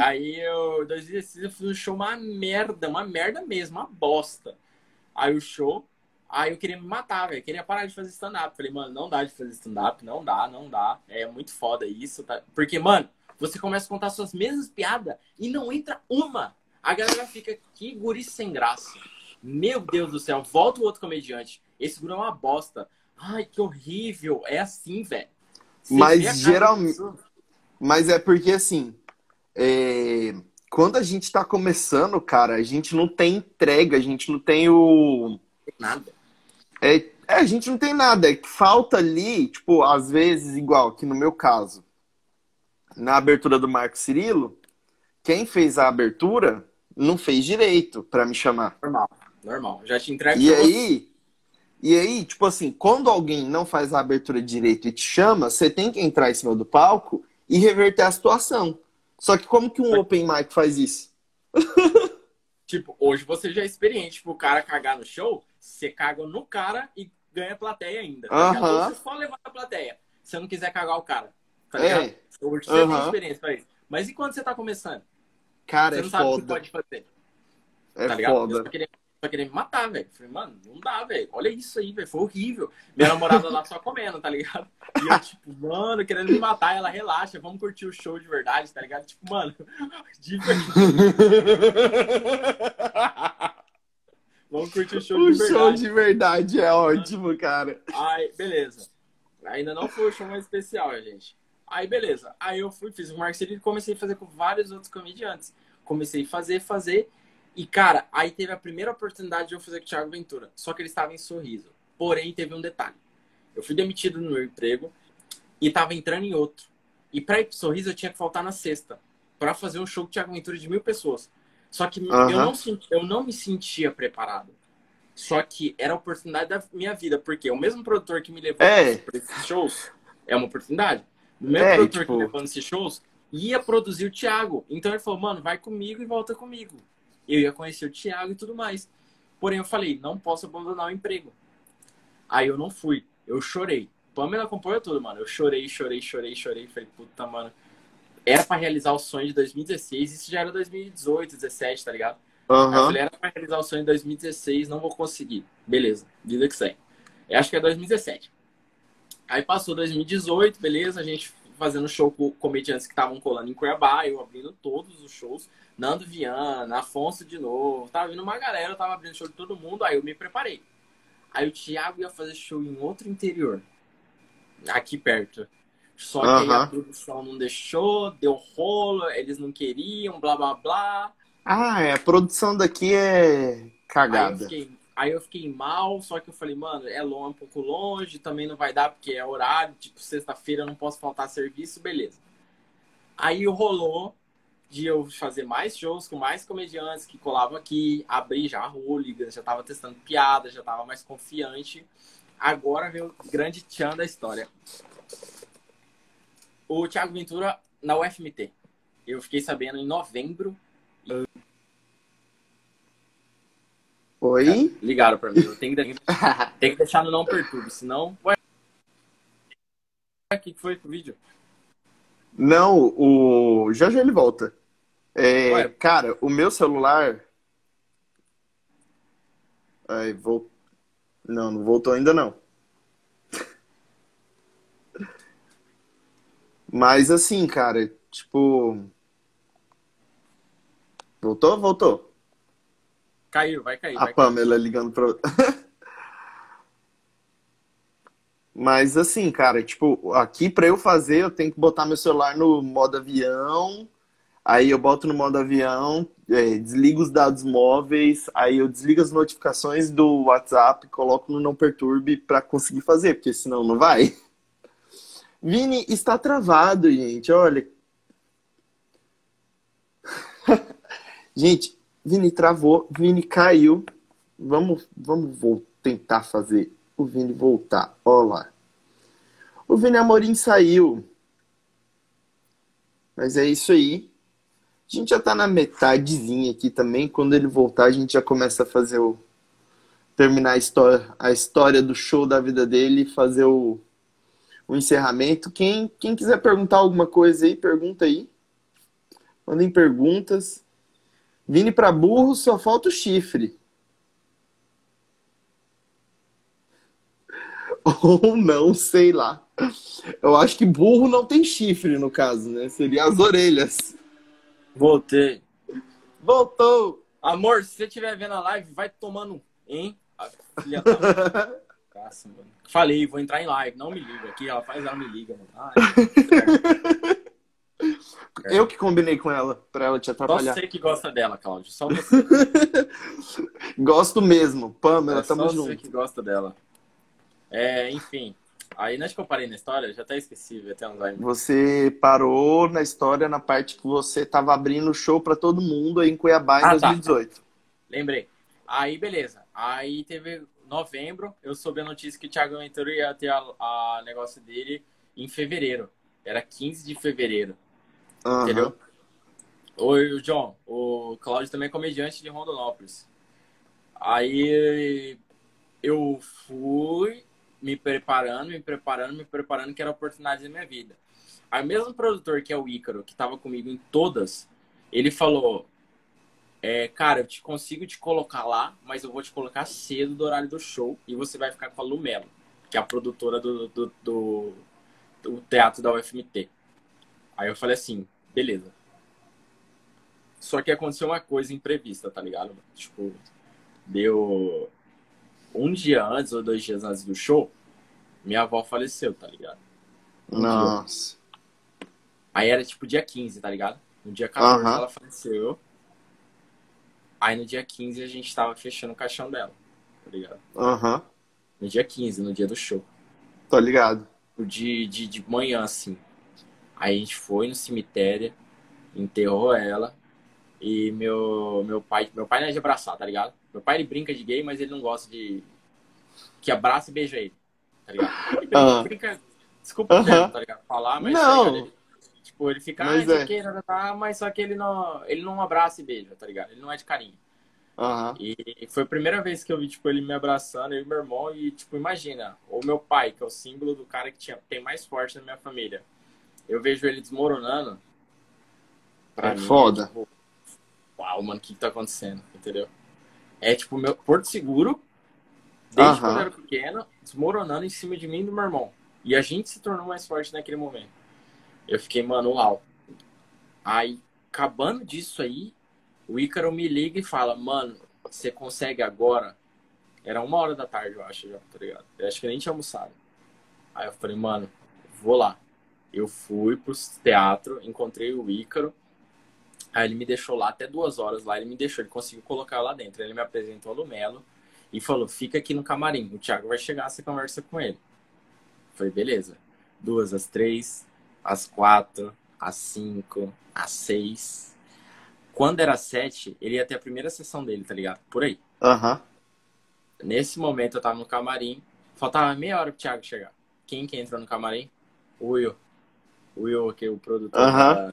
Aí eu, 2016, eu fiz um show uma merda, uma merda mesmo, uma bosta. Aí o show, Aí eu queria me matar, velho. Queria parar de fazer stand-up. Falei, mano, não dá de fazer stand-up, não dá, não dá. É muito foda isso, tá? Porque, mano, você começa a contar suas mesmas piadas e não entra uma. A galera fica, que guri sem graça. Meu Deus do céu, volta o outro comediante. Esse guri é uma bosta. Ai, que horrível. É assim, velho. Mas geralmente. Mas é porque assim. É... Quando a gente tá começando, cara, a gente não tem entrega, a gente não tem o. Nada. É, é, a gente não tem nada. É que falta ali, tipo, às vezes, igual que no meu caso, na abertura do Marco Cirilo, quem fez a abertura não fez direito para me chamar. Normal, normal. Já te entrego. E aí, e aí, tipo assim, quando alguém não faz a abertura direito e te chama, você tem que entrar em cima do palco e reverter a situação. Só que como que um open mic faz isso? tipo, hoje você já é experiente, tipo, o cara cagar no show, você caga no cara e ganha plateia ainda. Tá uhum. Você só levanta a plateia. Se você não quiser cagar o cara. Tá ligado? É. Você uhum. tem experiência pra isso. Mas e quando você tá começando? Cara, você não é sabe foda. o que pode fazer. É tá ligado? foda. Eu só queria, só queria me matar, velho. Falei, mano, não dá, velho. Olha isso aí, velho. Foi horrível. Minha namorada lá só comendo, tá ligado? E eu, tipo, mano, querendo me matar. Ela relaxa, vamos curtir o show de verdade, tá ligado? Tipo, mano. Vamos curtir o show o de verdade. O show de verdade é ótimo, cara. Aí, beleza. Ainda não foi o show mais especial, gente. Aí, beleza. Aí eu fui, fiz o Marcelo e comecei a fazer com vários outros comediantes. Comecei a fazer, fazer. E, cara, aí teve a primeira oportunidade de eu fazer com o Thiago Ventura. Só que ele estava em sorriso. Porém, teve um detalhe. Eu fui demitido no meu emprego e estava entrando em outro. E para ir pro sorriso, eu tinha que faltar na sexta. para fazer um show com o Thiago Ventura de mil pessoas. Só que eu, não eu não me sentia preparado. Só que era a oportunidade da minha vida, porque o mesmo produtor que me levou é. para esses shows é uma oportunidade. O mesmo é, produtor tipo... que me levou nesses shows ia produzir o Thiago. Então ele falou, mano, vai comigo e volta comigo. Eu ia conhecer o Thiago e tudo mais. Porém, eu falei, não posso abandonar o emprego. Aí eu não fui. Eu chorei. Pamela acompanhou tudo, mano. Eu chorei, chorei, chorei, chorei. Falei, puta, mano era para realizar o sonho de 2016, isso já era 2018, 17, tá ligado? Uhum. Eu falei, era pra realizar o sonho de 2016, não vou conseguir. Beleza, vida que segue. Eu acho que é 2017. Aí passou 2018, beleza, a gente fazendo show com comediantes que estavam colando em Cuiabá, eu abrindo todos os shows. Nando Viana, Afonso de novo, tava vindo uma galera, eu tava abrindo show de todo mundo, aí eu me preparei. Aí o Thiago ia fazer show em outro interior, aqui perto. Só que uhum. a produção não deixou, deu rolo, eles não queriam, blá blá blá. Ah, é, a produção daqui é cagada. Aí eu, fiquei, aí eu fiquei mal, só que eu falei, mano, é longe, um pouco longe, também não vai dar porque é horário, tipo, sexta-feira não posso faltar serviço, beleza. Aí rolou de eu fazer mais shows com mais comediantes que colavam aqui, abrir já hooligans, já tava testando piada, já tava mais confiante. Agora veio o grande tchan da história o Thiago Ventura na UFMT. Eu fiquei sabendo em novembro. Oi? Ligaram pra mim. Eu tenho que, tem que deixar no não perturbe, senão. Ué, o que foi pro vídeo? Não, o. Já já ele volta. É, cara, o meu celular. Aí, vol... Não, não voltou ainda não. Mas assim, cara, tipo. Voltou? Voltou. Caiu, vai cair. A vai Pamela cair. ligando pra. Mas assim, cara, tipo, aqui pra eu fazer, eu tenho que botar meu celular no modo avião. Aí eu boto no modo avião, é, desligo os dados móveis, aí eu desligo as notificações do WhatsApp, coloco no não perturbe para conseguir fazer, porque senão não vai. Vini está travado, gente. Olha. gente, Vini travou, Vini caiu. Vamos, vamos vou tentar fazer o Vini voltar. Olha lá. O Vini Amorim saiu. Mas é isso aí. A gente já tá na metadezinha aqui também. Quando ele voltar, a gente já começa a fazer o. Terminar a história, a história do show da vida dele e fazer o, o encerramento. Quem, quem quiser perguntar alguma coisa aí, pergunta aí. Mandem perguntas. Vini para burro, só falta o chifre. Ou não, sei lá. Eu acho que burro não tem chifre, no caso, né? Seria as orelhas. Voltei. Voltou! Amor, se você estiver vendo a live, vai tomando, hein? A filha da... Nossa, mano. Falei, vou entrar em live, não me liga. Aqui, rapaz, ela me liga, mano. Ai, Eu que combinei com ela, pra ela te atrapalhar. Só você que gosta dela, Cláudio. Só você. Gosto mesmo. Pamela, é tamo só junto. você que gosta dela. É, enfim. Aí, não é que eu parei na história? Já até esqueci, até um Você parou na história na parte que você tava abrindo show pra todo mundo aí em Cuiabá em ah, 2018. Tá. Lembrei. Aí, beleza. Aí teve novembro, eu soube a notícia que o Thiago Ventura ia ter a, a negócio dele em fevereiro. Era 15 de fevereiro. Uhum. Entendeu? Oi, John. O Cláudio também é comediante de Rondonópolis. Aí eu fui me preparando, me preparando, me preparando, que era a oportunidade da minha vida. Aí o mesmo produtor que é o Ícaro, que estava comigo em todas, ele falou: é, Cara, eu te consigo te colocar lá, mas eu vou te colocar cedo do horário do show e você vai ficar com a Lumelo, que é a produtora do, do, do, do teatro da UFMT. Aí eu falei assim: beleza. Só que aconteceu uma coisa imprevista, tá ligado? Tipo, deu um dia antes ou dois dias antes do show, minha avó faleceu, tá ligado? Um Nossa. Dia. Aí era tipo dia 15, tá ligado? No dia 14 ela faleceu. Aí no dia 15 a gente tava fechando o caixão dela, tá ligado? Aham. No dia 15, no dia do show. Tô ligado. De, de, de manhã, assim. Aí a gente foi no cemitério, enterrou ela. E meu, meu pai, meu pai não é de abraçar, tá ligado? Meu pai ele brinca de gay, mas ele não gosta de que abraça e beija ele, tá ligado? Ele -huh. brinca desculpa uh -huh. tá ligado? Falar, mas não. Ele, tipo, ele fica, mas, ah, é. que, tá, mas só que ele não, ele não abraça e beija, tá ligado? Ele não é de carinho. Uhum. E foi a primeira vez que eu vi, tipo, ele me abraçando, eu e meu irmão, e, tipo, imagina, o meu pai, que é o símbolo do cara que tinha, tem mais forte na minha família. Eu vejo ele desmoronando. Pra é mim, foda. É, tipo, uau, mano, o que, que tá acontecendo? Entendeu? É tipo meu Porto Seguro, desde uhum. quando eu era pequeno, desmoronando em cima de mim e do meu irmão. E a gente se tornou mais forte naquele momento. Eu fiquei, mano, uau. Aí, acabando disso aí, o Ícaro me liga e fala, mano, você consegue agora? Era uma hora da tarde, eu acho, já, tá ligado? Eu acho que nem tinha almoçado. Aí eu falei, mano, vou lá. Eu fui pro teatro, encontrei o Ícaro. Aí ele me deixou lá até duas horas lá, ele me deixou, ele conseguiu colocar lá dentro. Ele me apresentou no Melo e falou: fica aqui no camarim, o Thiago vai chegar, você conversa com ele. Foi beleza. Duas, às três, às quatro, às cinco, às seis. Quando era sete, ele ia ter a primeira sessão dele, tá ligado? Por aí. Aham. Uhum. Nesse momento eu tava no camarim, faltava meia hora pro Thiago chegar. Quem que entrou no camarim? O Will. O Will, que é o produtor uhum. da,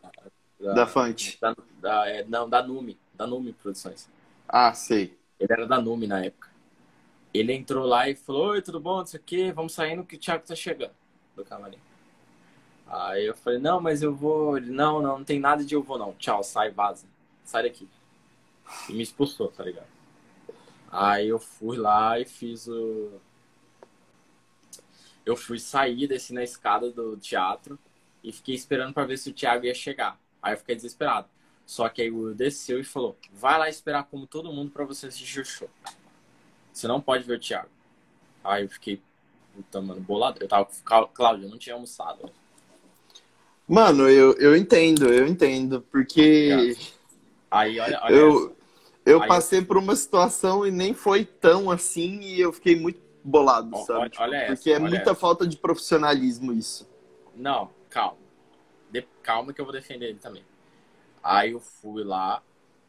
da, da Fante. Da, da, é, não, da Nume. Da Nume Produções. Ah, sei. Ele era da Nume na época. Ele entrou lá e falou, oi, tudo bom? Não sei o quê, vamos saindo que o Thiago tá chegando do camarim. Aí eu falei, não, mas eu vou. Ele, não, não, não tem nada de eu vou, não. Tchau, sai, vaza. Sai daqui. E me expulsou, tá ligado? Aí eu fui lá e fiz o. Eu fui sair, desci na escada do teatro e fiquei esperando para ver se o Thiago ia chegar. Aí eu fiquei desesperado. Só que aí o Will desceu e falou: vai lá esperar como todo mundo para você assistir o show. Você não pode ver o Thiago. Aí eu fiquei, puta, mano, bolado. Eu tava com Cláudio, eu não tinha almoçado. Mano, eu, eu entendo, eu entendo, porque. Aí, olha, olha eu, eu aí, passei por uma situação e nem foi tão assim e eu fiquei muito bolado, ó, sabe? Olha, tipo, olha porque essa, é muita essa. falta de profissionalismo isso. Não, calma. De... Calma que eu vou defender ele também. Aí eu fui lá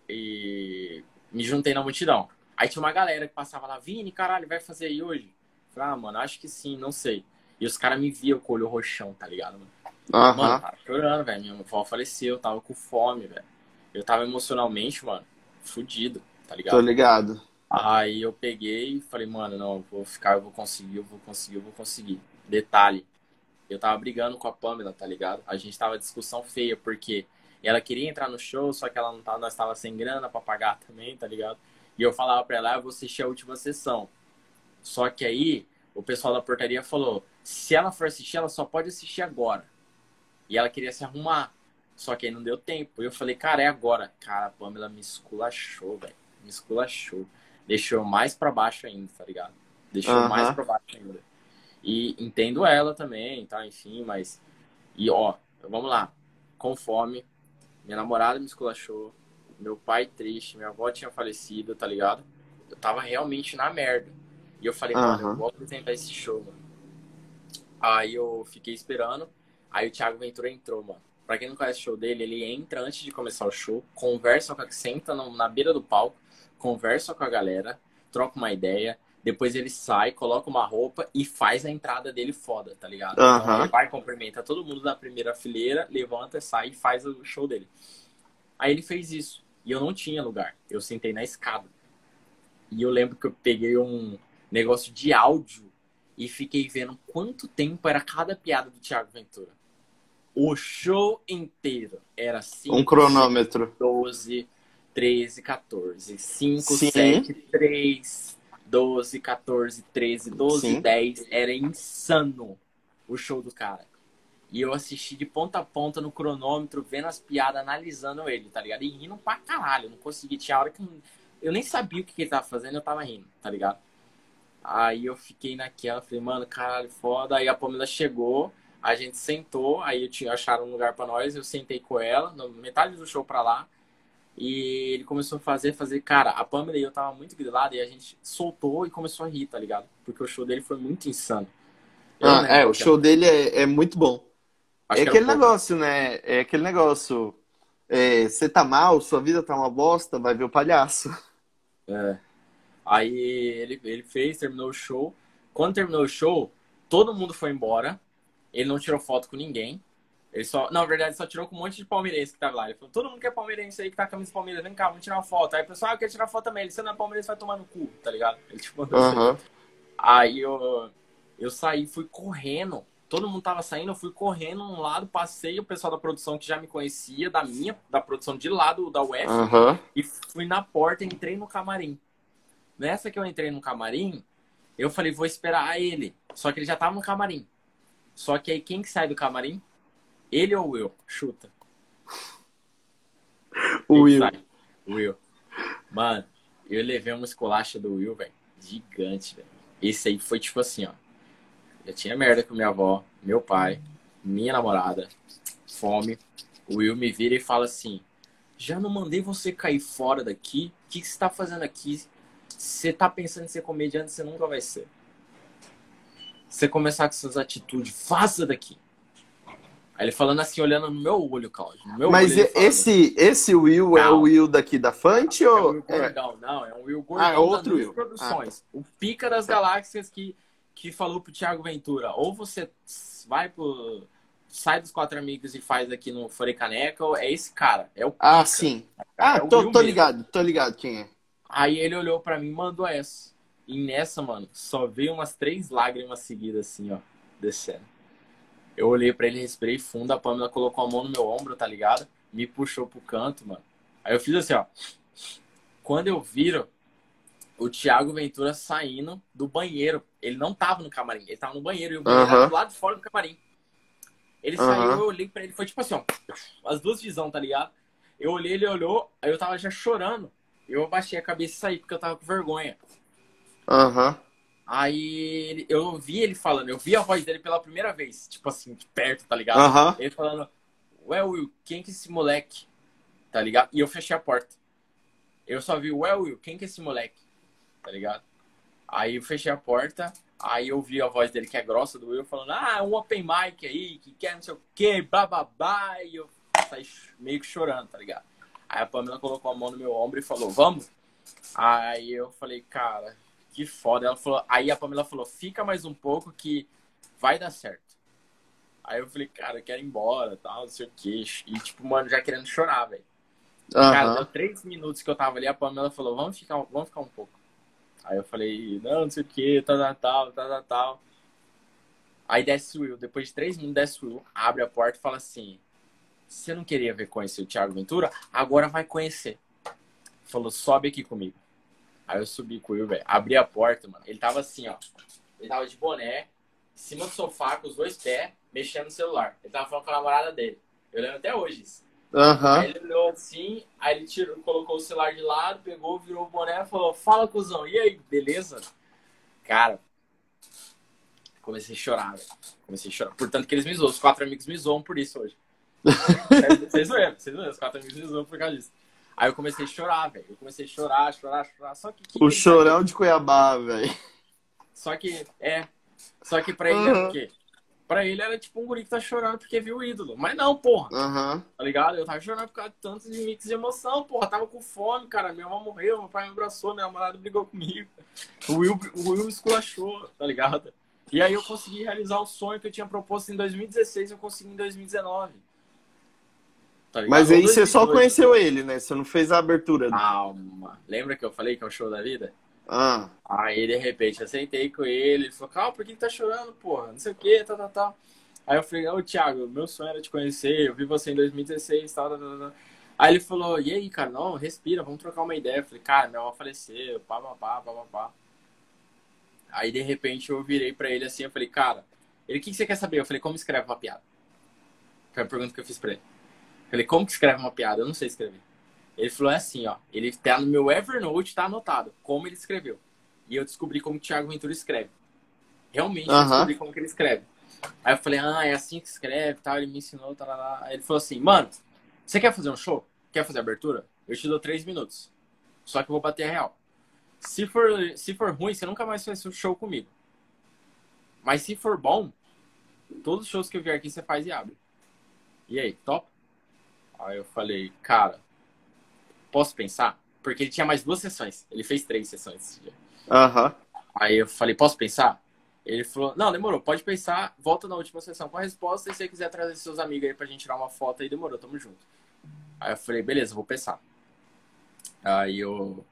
e me juntei na multidão. Aí tinha uma galera que passava lá, Vini, caralho, vai fazer aí hoje? falei, ah, mano, acho que sim, não sei. E os caras me viam com o olho roxão, tá ligado, mano? Uhum. Mano, tava chorando, velho. Minha avó faleceu, eu tava com fome, velho. Eu tava emocionalmente, mano, fudido, tá ligado? Tô ligado. Aí eu peguei e falei, mano, não, eu vou ficar, eu vou conseguir, eu vou conseguir, eu vou conseguir. Detalhe, eu tava brigando com a Pamela, tá ligado? A gente tava discussão feia, porque ela queria entrar no show, só que ela não tava, nós tava sem grana pra pagar também, tá ligado? E eu falava pra ela, ah, eu vou assistir a última sessão. Só que aí, o pessoal da portaria falou, se ela for assistir, ela só pode assistir agora. E ela queria se arrumar. Só que aí não deu tempo. E eu falei, cara, é agora. Cara, a Pamela me esculachou, velho. Me esculachou. Deixou mais pra baixo ainda, tá ligado? Deixou mais pra baixo ainda. E entendo ela também, tá? Enfim, mas. E ó, vamos lá. Com fome. Minha namorada me esculachou. Meu pai triste. Minha avó tinha falecido, tá ligado? Eu tava realmente na merda. E eu falei, mano, Aham. eu vou apresentar esse show, mano. Aí eu fiquei esperando. Aí o Thiago Ventura entrou, mano. Pra quem não conhece o show dele, ele entra antes de começar o show, conversa com a, senta na beira do palco, conversa com a galera, troca uma ideia, depois ele sai, coloca uma roupa e faz a entrada dele foda, tá ligado? Então, Aham. ele vai, cumprimenta todo mundo da primeira fileira, levanta, sai e faz o show dele. Aí ele fez isso. E eu não tinha lugar. Eu sentei na escada. E eu lembro que eu peguei um negócio de áudio e fiquei vendo quanto tempo era cada piada do Thiago Ventura. O show inteiro era 5, Um cronômetro. 12, 13, 14. 5, Sim. 7, 3, 12, 14, 13, 12, Sim. 10. Era insano o show do cara. E eu assisti de ponta a ponta no cronômetro, vendo as piadas, analisando ele, tá ligado? E rindo pra caralho. Eu não consegui. Tinha hora que eu- nem sabia o que que ele tava fazendo, eu tava rindo, tá ligado? Aí eu fiquei naquela, falei, mano, caralho, foda. Aí a Pamela chegou, a gente sentou, aí eu tinha, acharam um lugar pra nós, eu sentei com ela, metade do show pra lá. E ele começou a fazer, fazer. Cara, a Pamela e eu tava muito grilado e a gente soltou e começou a rir, tá ligado? Porque o show dele foi muito insano. Eu Ah, é, o show dele é, é muito bom. Acho é que era aquele um negócio, né? É aquele negócio. é, Você tá mal, sua vida tá uma bosta, vai ver o palhaço. É. Aí ele, ele fez, terminou o show. Quando terminou o show, todo mundo foi embora. Ele não tirou foto com ninguém. Ele só, não, na verdade, só tirou com um monte de palmeirense que tava lá. Ele falou: todo mundo que é palmeirense aí que tá com a camisa do Palmeiras, vem cá, vamos tirar uma foto. Aí o pessoal, ah, eu quero tirar foto também. Ele, você não é palmeirense, vai tomar no cu, tá ligado? Ele tipo, mandou isso aí. Eu, eu saí, fui correndo. Todo mundo tava saindo, eu fui correndo um lado, passei o pessoal da produção que já me conhecia, da minha, da produção de lado, da UF, Aham. e fui na porta, entrei no camarim. Nessa que eu entrei no camarim, eu falei, vou esperar ele. Só que ele já tava no camarim. Só que aí quem que sai do camarim? Ele ou eu? Chuta. O Will. sai? Will. Mano, eu levei uma escolacha do Will, velho. Gigante, velho. Esse aí foi tipo assim, ó. Eu tinha merda com minha avó, meu pai, minha namorada, fome. O Will me vira e fala assim: Já não mandei você cair fora daqui? O que, que você tá fazendo aqui? Você tá pensando em ser comediante, você nunca vai ser. Você começar com essas atitudes, vaza daqui. Aí ele falando assim, olhando no meu olho, Cláudio. No meu Mas olho, ele falando, esse, esse Will é o Não. Will daqui da Fante é ou. Will É. Não, é um Will Gordão Ah, é outro Will. Produções. O pica das galáxias que, que falou pro Thiago Ventura, ou você vai pro... Sai dos quatro amigos e faz aqui no Forecaneca, ou é esse cara, é o pica. Ah, sim. Ah, É tô, tô ligado, tô ligado quem é. Aí ele olhou pra mim e mandou essa. E nessa, mano, só veio umas três lágrimas seguidas assim, ó, descendo. Eu olhei pra ele, respirei fundo, a Pamela colocou a mão no meu ombro, tá ligado? Me puxou pro canto, mano. Aí eu fiz assim, ó. Quando eu viro, o Thiago Ventura saindo do banheiro. Ele não tava no camarim, ele tava no banheiro e o banheiro uhum. do lado de fora do camarim. Ele uhum. saiu, eu olhei pra ele, foi tipo assim, ó, as duas visões, tá ligado? Eu olhei, ele olhou, aí eu tava já chorando. Eu abaixei a cabeça e saí, porque eu tava com vergonha. Aham. Uhum. Aí eu vi ele falando, eu vi a voz dele pela primeira vez, tipo assim, de perto, tá ligado? Uhum. Ele falando, ué, Will, quem que é esse moleque? Tá ligado? E eu fechei a porta. Eu só vi, ué, Will, quem que é esse moleque? Tá ligado? Aí eu fechei a porta, aí eu vi a voz dele, que é grossa, do Will, falando, ah, é um open mic aí, que quer não sei o quê, bababá. E eu saí meio que chorando, tá ligado? Aí a Pamela colocou a mão no meu ombro e falou, vamos? Aí eu falei, cara, que foda. Ela falou, aí a Pamela falou, fica mais um pouco que vai dar certo. Aí eu falei, cara, eu quero ir embora, tal, não sei o quê. E, tipo, mano, já querendo chorar, velho. Uhum. Cara, deu três minutos que eu tava ali, a Pamela falou, vamos ficar, vamos ficar um pouco. Aí eu falei, não, não sei o quê, tal, tal, tal, tal, tal. Aí desce o Will, depois de três minutos desce o Will, abre a porta e fala assim, você não queria ver conhecer o Thiago Ventura? Agora vai conhecer. Falou, sobe aqui comigo. Aí eu subi com o Will, velho. Abri a porta, mano. Ele tava assim, ó. Ele tava de boné, em cima do sofá, com os dois pés, mexendo no celular. Ele tava falando com a namorada dele. Eu lembro até hoje isso. Uhum. Aí ele olhou assim, aí ele tirou, colocou o celular de lado, pegou, virou o boné e falou: Fala, cuzão, e aí, beleza? Cara, comecei a chorar, velho. Comecei a chorar. Portanto, que eles me zoam. Os quatro amigos me zoam por isso hoje. vocês zoam, vocês zoam. Os quatro amigos me zoam por causa disso. Aí eu comecei a chorar, velho. Eu comecei a chorar, chorar, chorar. Só que. que o chorão de Cuiabá, velho. Só que, é. Só que pra ele uhum. era o quê? Pra ele era tipo um guri que tá chorando porque viu o ídolo. Mas não, porra. Uhum. Tá ligado? Eu tava chorando por causa de tantos mix de emoção, porra. Tava com fome, cara. Minha mãe morreu, meu pai me abraçou, minha namorada brigou comigo. O Will, o Will esculachou, tá ligado? E aí eu consegui realizar o sonho que eu tinha proposto em 2016 eu consegui em 2019. Tá Mas aí você só conheceu ele, né? Você não fez a abertura. Calma. Lembra que eu falei que é o show da vida? Ah. Aí, de repente, eu sentei com ele, ele falou, calma, por que, tá chorando, porra? Não sei o que, tal, tal, tal. Aí eu falei, ô, Thiago, meu sonho era te conhecer, eu vi você em 2016, tal, tal, tal, tal. Aí ele falou, e aí, cara, não, respira, vamos trocar uma ideia. Eu falei, cara, meu avó faleceu, pá, pá, pá, pá, pá, pá. Aí, de repente, eu virei pra ele assim, eu falei, cara, ele, o que, que você quer saber? Eu falei, como escreve uma piada? Foi a pergunta que eu fiz pra ele. Falei, como que escreve uma piada? Eu não sei escrever. Ele falou é assim, ó. Ele tá no meu Evernote, tá anotado como ele escreveu. E eu descobri como o Thiago Ventura escreve. Realmente, eu descobri como que ele escreve. Aí eu falei, ah, é assim que escreve, tal. Ele me ensinou, tal, lá. Aí ele falou assim, mano, você quer fazer um show? Quer fazer abertura? Eu te dou três minutos. Só que eu vou bater a real. Se for, se for ruim, você nunca mais faz um show comigo. Mas se for bom, todos os shows que eu vier aqui você faz e abre. E aí, top? Aí eu falei, cara, posso pensar? Porque ele tinha mais duas sessões. Ele fez três sessões esse dia. Uhum. Aí eu falei, posso pensar? Ele falou, não, demorou, pode pensar, volta na última sessão com a resposta e se você quiser trazer seus amigos aí pra gente tirar uma foto aí, demorou, tamo junto. Aí eu falei, beleza, vou pensar. Aí eu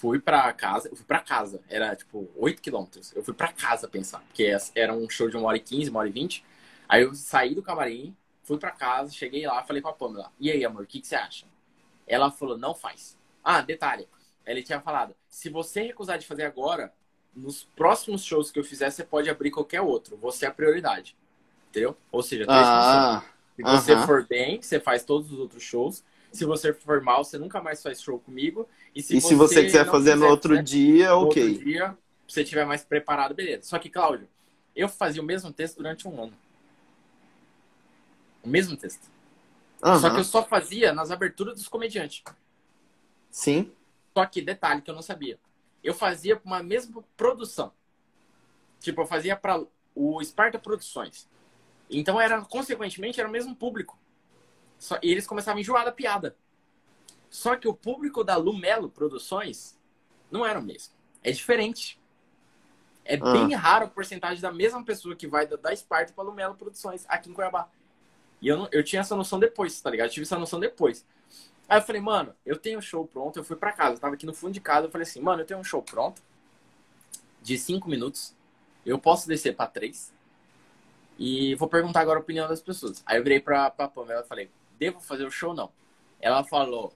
fui pra casa, eu fui pra casa, era tipo 8 quilômetros. Eu fui pra casa pensar, porque era um show de uma hora e 15, uma hora e 20. Aí eu saí do camarim, fui pra casa, cheguei lá, falei com a Pamela, e aí, amor, o que, que você acha? Ela falou, não faz. Ah, detalhe. Ele tinha falado, se você recusar de fazer agora, nos próximos shows que eu fizer, você pode abrir qualquer outro. Você é a prioridade. Entendeu? Ou seja, ah, se você uh -huh. for bem, você faz todos os outros shows. Se você for mal, você nunca mais faz show comigo. E se, e você, se você quiser fazer no outro dia, ok. Outro dia, se você estiver mais preparado, beleza. Só que, Cláudio, eu fazia o mesmo texto durante um ano. O mesmo texto. Uhum. Só que eu só fazia nas aberturas dos comediantes. Sim. Só que, detalhe que eu não sabia. Eu fazia uma mesma produção. Tipo, eu fazia para o Sparta Produções. Então, era, consequentemente, era o mesmo público. Só, e eles começavam a enjoar da piada. Só que o público da Lumelo Produções não era o mesmo. É diferente. É ah. bem raro a porcentagem da mesma pessoa que vai da, da Sparta para Lumelo Produções aqui em Cuiabá. E eu, não, eu tinha essa noção depois, tá ligado? Eu tive essa noção depois. Aí eu falei, mano, eu tenho um show pronto. Eu fui pra casa, eu tava aqui no fundo de casa. Eu falei assim, mano, eu tenho um show pronto de cinco minutos. Eu posso descer pra três. E vou perguntar agora a opinião das pessoas. Aí eu virei pra, pra Pamela e falei, devo fazer o show ou não? Ela falou,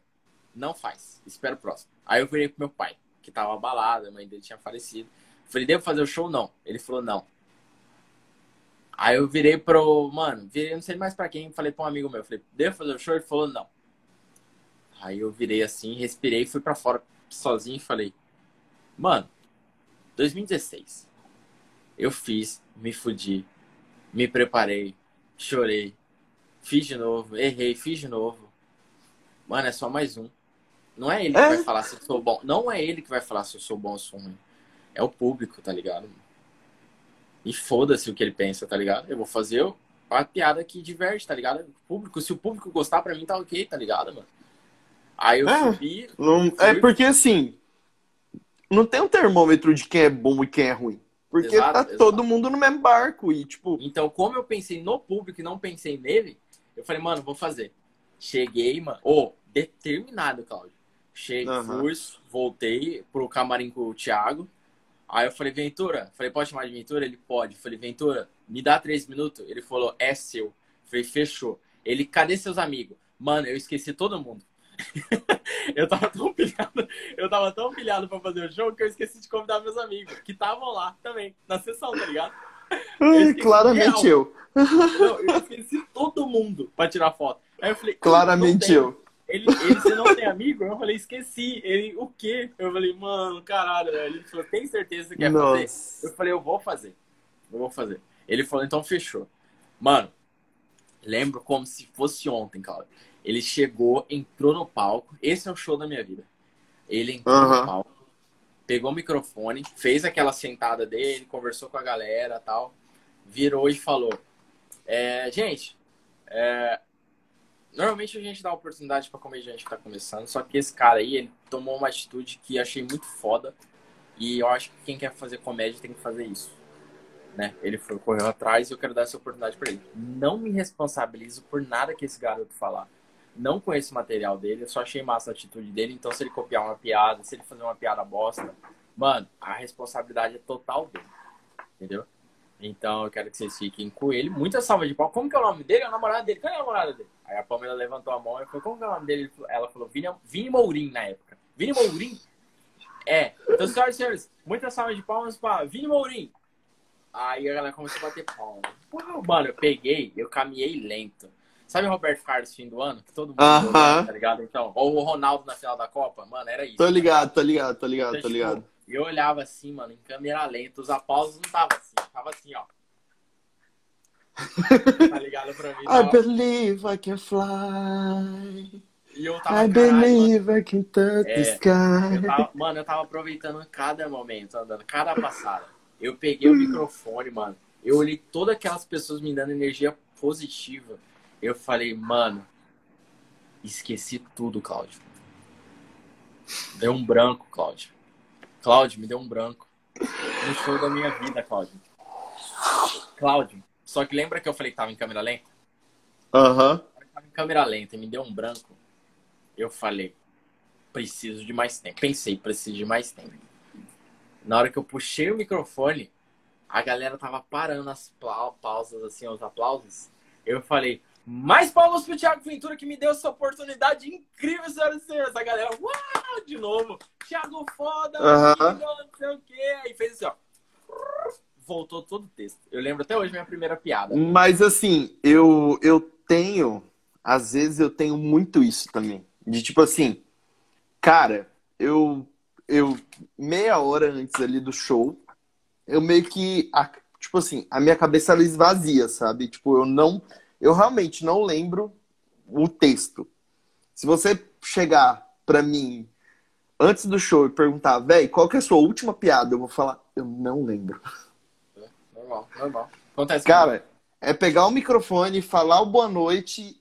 não faz, espera o próximo. Aí eu virei pro meu pai. que tava abalado, a mãe dele tinha falecido. Falei, devo fazer o show? Não. Ele falou, não. Aí eu virei pro. Mano, virei, não sei mais pra quem, falei pra um amigo meu. Falei, devo fazer o show? Ele falou, não. Aí eu virei assim, respirei, fui para fora sozinho e falei, mano, 2016. Eu fiz, me fudi, me preparei, chorei, fiz de novo, errei, fiz de novo. Mano, é só mais um. Não é ele que é? vai falar se eu sou bom. Não é ele que vai falar se eu sou bom ou sou ruim. É o público, tá ligado? E foda-se o que ele pensa, tá ligado? Eu vou fazer uma piada que diverte, tá ligado? O público, se o público gostar, pra mim tá ok, tá ligado, mano? Aí eu é, subi. Não, É porque assim. Não tem um termômetro de quem é bom e quem é ruim. Porque exato, tá exato. todo mundo no mesmo barco e, tipo. Então, como eu pensei no público e não pensei nele, eu falei, mano, vou fazer. Cheguei, mano. Ô, oh, determinado, Claudio. Cheguei, uhum. fui, voltei pro camarim com o Thiago. Aí eu falei, Ventura, falei, pode chamar de Ventura? Ele pode. Falei, Ventura, me dá três minutos? Ele falou, é seu. Falei, fechou. Ele, cadê seus amigos? Mano, eu esqueci todo mundo. eu tava tão pilhado, eu tava tão pilhado pra fazer o show que eu esqueci de convidar meus amigos, que estavam lá também, na sessão, tá ligado? Eu Claramente eu. Não, eu esqueci todo mundo pra tirar foto. Aí eu falei, Claramente eu. Ele, ele, você não tem amigo? Eu falei, esqueci. Ele, o quê? Eu falei, mano, caralho. Ele falou, tem certeza que quer Nossa. fazer? Eu falei, eu vou fazer. Eu vou fazer. Ele falou, então fechou. Mano, lembro como se fosse ontem, cara. Ele chegou, entrou no palco. Esse é o show da minha vida. Ele entrou uhum. no palco, pegou o microfone, fez aquela sentada dele, conversou com a galera tal, virou e falou: é, Gente, é, normalmente a gente dá oportunidade para comediante que tá começando, só que esse cara aí, ele tomou uma atitude que achei muito foda. E eu acho que quem quer fazer comédia tem que fazer isso. Né? Ele foi, correu atrás e eu quero dar essa oportunidade para ele. Não me responsabilizo por nada que esse garoto falar não conheço o material dele, eu só achei massa a atitude dele. Então, se ele copiar uma piada, se ele fazer uma piada bosta, mano, a responsabilidade é total dele. Entendeu? Então, eu quero que vocês fiquem com ele. Muita salva de pau. Como que é o nome dele? É o namorado dele. Qual é o namorado dele? Aí a Pamela levantou a mão e falou: Como que é o nome dele? Ela falou: Vini, Vini Mourim na época. Vini Mourim? É. Então, senhoras e senhores, muita salva de palmas para Vini Mourim. Aí a galera começou a bater palmas. Uau, mano, eu peguei, eu caminhei lento. Sabe o Roberto Carlos fim do ano? Que todo mundo uh -huh. tá ligado? Então, ou o Ronaldo na final da Copa, mano, era isso. Tô ligado, tô ligado, tô ligado, então, tô ligado. Tipo, eu olhava assim, mano, em câmera lenta, os aplausos não tava assim, tava assim, ó. tá ligado pra mim? I believe I can fly. E eu tava, I believe I can touch é, the sky. Eu tava, mano, eu tava aproveitando cada momento, andando, cada passada. Eu peguei o microfone, mano. Eu olhei todas aquelas pessoas me dando energia positiva. Eu falei, mano, esqueci tudo, Cláudio. Deu um branco, Cláudio. Cláudio, me deu um branco. No show da minha vida, Cláudio. Cláudio, só que lembra que eu falei que tava em câmera lenta? Aham. Uhum. Tava em câmera lenta e me deu um branco. Eu falei, preciso de mais tempo. Pensei, preciso de mais tempo. Na hora que eu puxei o microfone, a galera tava parando as pausas, assim, os aplausos. Eu falei, mais palmas pro Thiago Ventura que me deu essa oportunidade incrível, senhoras e senhores. A galera, uau, de novo. Thiago foda, uhum. não sei o quê. Aí fez assim, ó. Voltou todo o texto. Eu lembro até hoje minha primeira piada. Mas assim, eu, eu tenho, às vezes eu tenho muito isso também. De tipo assim, cara, eu, eu meia hora antes ali do show, eu meio que, tipo assim, a minha cabeça ela esvazia, sabe? Tipo, eu não eu realmente não lembro o texto. Se você chegar para mim antes do show e perguntar, velho, qual que é a sua última piada? Eu vou falar, eu não lembro. Normal, normal. Acontece. Cara, é pegar o microfone, falar o boa noite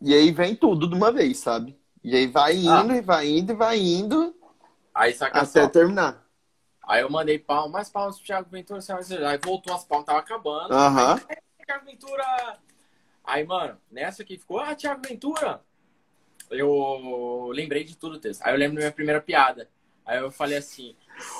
e aí vem tudo de uma vez, sabe? E aí vai ah. indo, ah. e vai indo, e vai indo. Aí saca até só. terminar. Aí eu mandei palmas, mais palmas pro Thiago Ventura, aí voltou as palmas, tava acabando. Aham. Uh -huh. Thiago Ventura Aí, mano, nessa que ficou, ah, Thiago Ventura. Eu lembrei de tudo o texto. Aí eu lembro da minha primeira piada. Aí eu falei assim.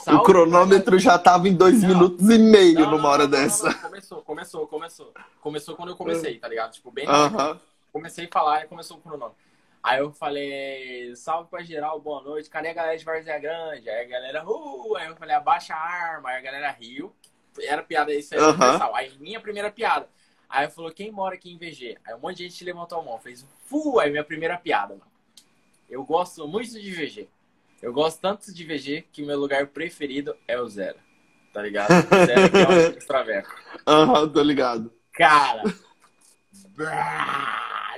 O cronômetro já tava em dois não, minutos e meio não, numa não, hora dessa. Começou, começou, começou. Começou quando eu comecei, tá ligado? Tipo, bem. Uh -huh. Comecei a falar e começou o cronômetro. Aí eu falei, salve pra geral, boa noite. Cadê a galera de Várzea Grande? Aí a galera, uh! Aí eu falei, abaixa a arma. Aí a galera riu. Era piada isso aí, universal. Aí minha primeira piada. Aí falou, quem mora aqui em VG? Aí um monte de gente levantou a mão, fez, fu! Aí minha primeira piada, mano. Eu gosto muito de VG. Eu gosto tanto de VG que meu lugar preferido é o Zero. Tá ligado? Zero que é o. Aham, uhum, tô ligado. Cara,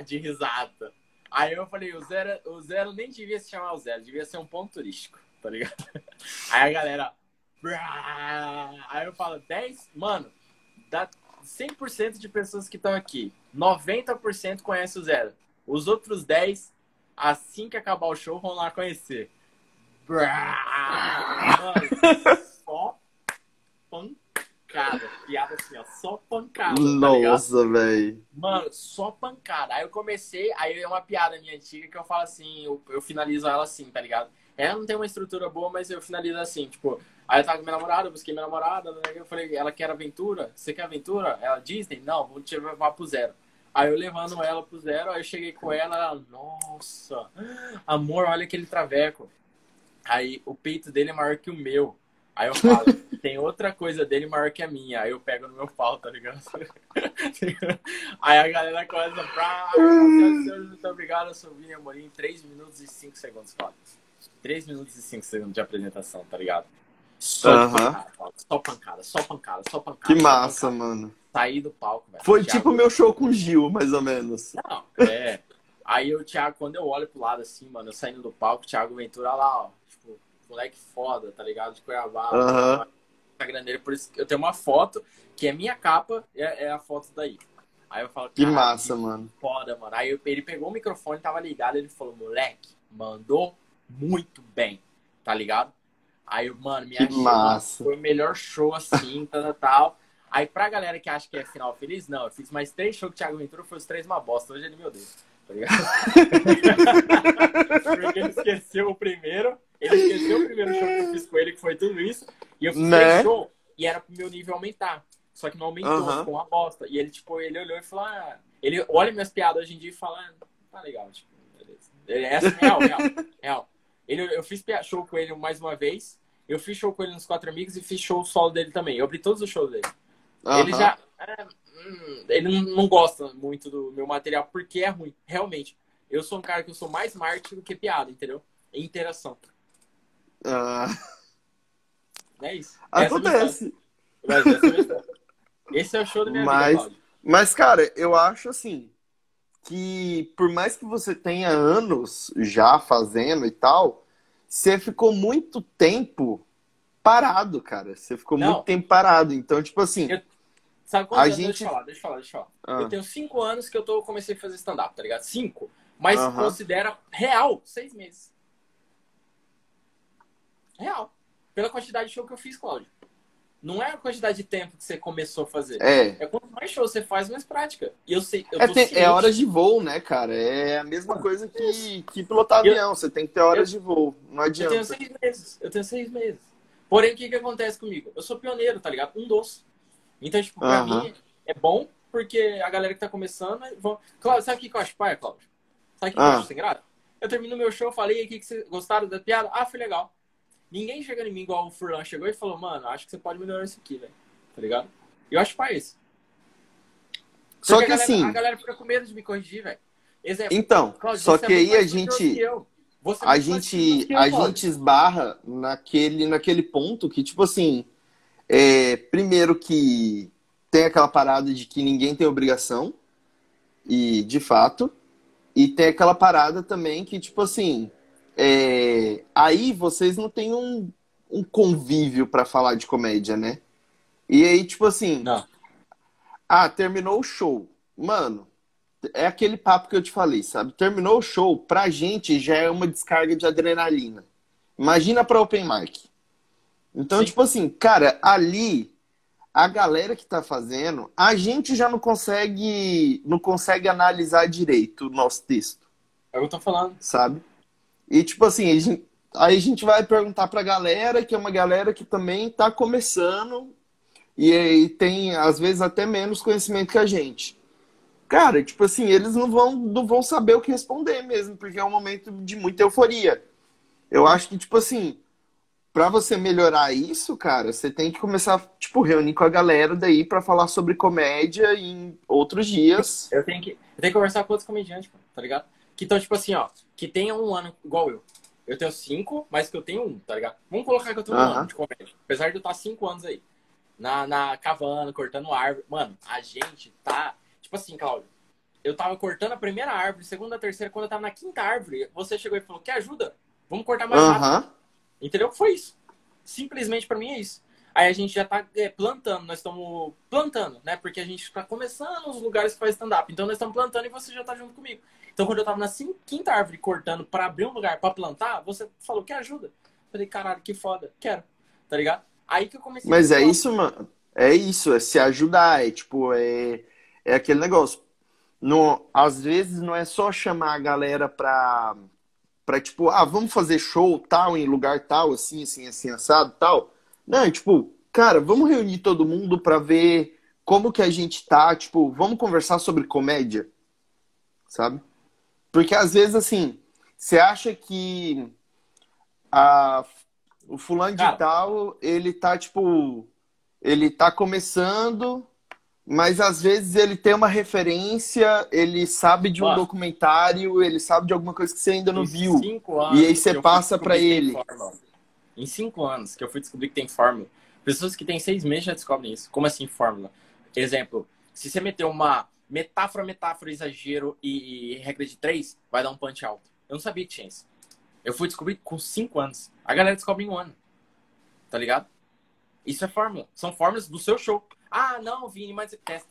de risada. Aí eu falei, o Zero, o Zero nem devia se chamar o Zero, devia ser um ponto turístico, tá ligado? Aí a galera. Aí eu falo, 10, mano, dá 100% de pessoas que estão aqui, 90% conhece o Zero. Os outros 10, assim que acabar o show, vão lá conhecer. Mano, só pancada. Piada assim, ó. Só pancada. Tá Nossa, tá velho. Mano, só pancada. Aí eu comecei, aí é uma piada minha antiga que eu falo assim, eu, eu finalizo ela assim, tá ligado? Ela não tem uma estrutura boa, mas eu finalizo assim, tipo, aí eu tava com minha namorada, eu busquei minha namorada, né? eu falei, ela quer aventura? Você quer aventura? Ela, Disney? Não, vou te levar pro zero. Aí eu levando ela pro zero, aí eu cheguei com ela, ela, nossa, amor, olha aquele traveco. Aí o peito dele é maior que o meu. Aí eu falo, tem outra coisa dele maior que a minha. Aí eu pego no meu pau, tá ligado? Aí a galera começa pra. Muito obrigado, eu sou Vinha Amorim. 3 minutos e 5 segundos, Cláudio. 3 minutos e 5 segundos de apresentação, tá ligado? Só, uh -huh. pancada, só pancada, só pancada, só pancada. Que massa, pancada. mano. Saí do palco, velho. Foi Thiago... tipo o meu show com o Gil, mais ou menos. Não, é. Aí o Thiago, quando eu olho pro lado assim, mano, eu saindo do palco, o Thiago Ventura lá, ó moleque foda, tá ligado? De Cuiabá. Uhum. Instagram dele, por isso que eu tenho uma foto, que é minha capa, é, é a foto daí. Aí eu falo, que massa, que mano. Foda, mano. Aí eu, ele pegou o microfone, tava ligado, ele falou, moleque, mandou muito bem, tá ligado? Aí, mano, minha que massa. foi o melhor show assim, tal, tal, tal. Aí pra galera que acha que é final feliz, não, eu fiz mais três shows com o Thiago Ventura, foi os três uma bosta. Hoje ele, meu Deus, tá ligado? Porque ele esqueceu o primeiro, ele esqueceu o primeiro show que eu fiz com ele, que foi tudo isso. E eu fiz né? show e era pro meu nível aumentar. Só que não aumentou, uhum. ficou uma bosta. E ele, tipo, ele olhou e falou, ah... ele olha minhas piadas hoje em dia e fala, ah, tá legal, tipo, beleza. É assim, real, real, real. Ele, eu fiz show com ele mais uma vez. Eu fiz show com ele nos Quatro Amigos e fiz show solo dele também. Eu abri todos os shows dele. Uhum. Ele já. É, hum, ele não gosta muito do meu material porque é ruim, realmente. Eu sou um cara que eu sou mais marketing do que piada, entendeu? É interação. Ah. É isso. Acontece. Esse é o show da minha mas, vida, Mas, cara, eu acho assim que por mais que você tenha anos já fazendo e tal, você ficou muito tempo parado, cara. Você ficou Não. muito tempo parado. Então, tipo assim. Eu... Sabe quantos a anos? Gente... Deixa eu falar, deixa eu falar, deixa eu falar. Ah. Eu tenho cinco anos que eu tô, comecei a fazer stand-up, tá ligado? Cinco. Mas uh -huh. considera real, seis meses. Real. Pela quantidade de show que eu fiz, Cláudio. Não é a quantidade de tempo que você começou a fazer. É. É quanto mais show você faz, mais prática. E eu sei. Eu é, tem, é horas de voo, né, cara? É a mesma coisa que, que pilotar eu, avião. Você tem que ter horas eu, de voo. Não adianta. Eu tenho seis meses. Eu tenho seis meses. Porém, o que, que acontece comigo? Eu sou pioneiro, tá ligado? Um doce. Então, tipo, pra mim é bom, porque a galera que tá começando. Vão... Cláudio, sabe o que eu acho pai, Cláudio? Sabe o que ah. eu acho sem graça? Eu termino meu show, falei, o que, que vocês gostaram da piada? Ah, foi legal. Ninguém chega em mim igual o Furlan chegou e falou, mano, acho que você pode melhorar isso aqui, velho. Tá ligado? Eu acho pra isso. Só que a galera, assim. A galera fica com medo de me corrigir, velho. Exemplo. Então, Cláudio, só que é aí a gente. A gente, a gente esbarra naquele, naquele ponto que, tipo assim, é, primeiro que tem aquela parada de que ninguém tem obrigação, e de fato, e tem aquela parada também que, tipo assim, é, aí vocês não têm um, um convívio para falar de comédia, né? E aí, tipo assim. Não. Ah, terminou o show. Mano, é aquele papo que eu te falei, sabe? Terminou o show, pra gente já é uma descarga de adrenalina. Imagina pra Open Mic. Então, Sim. tipo assim, cara, ali a galera que tá fazendo, a gente já não consegue não consegue analisar direito o nosso texto. É o que eu tô falando. Sabe? E tipo assim, a gente, aí a gente vai perguntar pra galera, que é uma galera que também tá começando e, e tem, às vezes, até menos conhecimento que a gente. cara, tipo assim, eles não vão, não vão saber o que responder mesmo, porque é um momento de muita euforia. Eu acho que, tipo assim, para você melhorar isso, cara, você tem que começar, tipo, reunir com a galera daí para falar sobre comédia em outros dias. Eu tenho que, eu tenho que conversar com outros comediantes, tá ligado? Que estão, tipo assim, ó, que tenham um ano igual eu. Eu tenho cinco, mas que eu tenho um, tá ligado? Vamos colocar que eu tenho um ano de comédia. Apesar de eu estar cinco anos aí. Na, na cavando, cortando árvore. Mano, a gente tá. Tipo assim, Cláudio. Eu tava cortando a primeira árvore, segunda, terceira, quando eu tava na quinta árvore, você chegou e falou: Quer ajuda? Vamos cortar mais rápido. Entendeu? Foi isso. Simplesmente para mim é isso. Aí a gente já tá é, plantando, nós estamos plantando, né? Porque a gente está começando os lugares que faz stand-up. Então nós estamos plantando e você já tá junto comigo. Então quando eu tava na quinta árvore cortando para abrir um lugar para plantar, você falou que ajuda. falei, caralho, que foda, quero. Tá ligado? Aí que eu comecei Mas é isso, mano. É isso, é se ajudar, é tipo, é, é aquele negócio. No, às vezes não é só chamar a galera pra, pra, tipo, ah, vamos fazer show tal, em lugar tal, assim, assim, assim, assado tal. Não, é tipo, cara, vamos reunir todo mundo pra ver como que a gente tá, tipo, vamos conversar sobre comédia, sabe? Porque às vezes, assim, você acha que a, o fulano de tal, ele tá, tipo, ele tá começando mas às vezes ele tem uma referência, ele sabe de um Mano, documentário, ele sabe de alguma coisa que você ainda não viu. e aí você passa para ele. Em cinco anos que eu fui descobrir que tem fórmula. Pessoas que têm seis meses já descobrem isso. Como assim fórmula? Exemplo, se você meter uma metáfora, metáfora, exagero e, e regra de três, vai dar um punch alto. Eu não sabia que tinha isso. Eu fui descobrir com cinco anos. A galera descobre em um ano. Tá ligado? Isso é fórmula. São fórmulas do seu show. Ah, não, Vini, mas testa.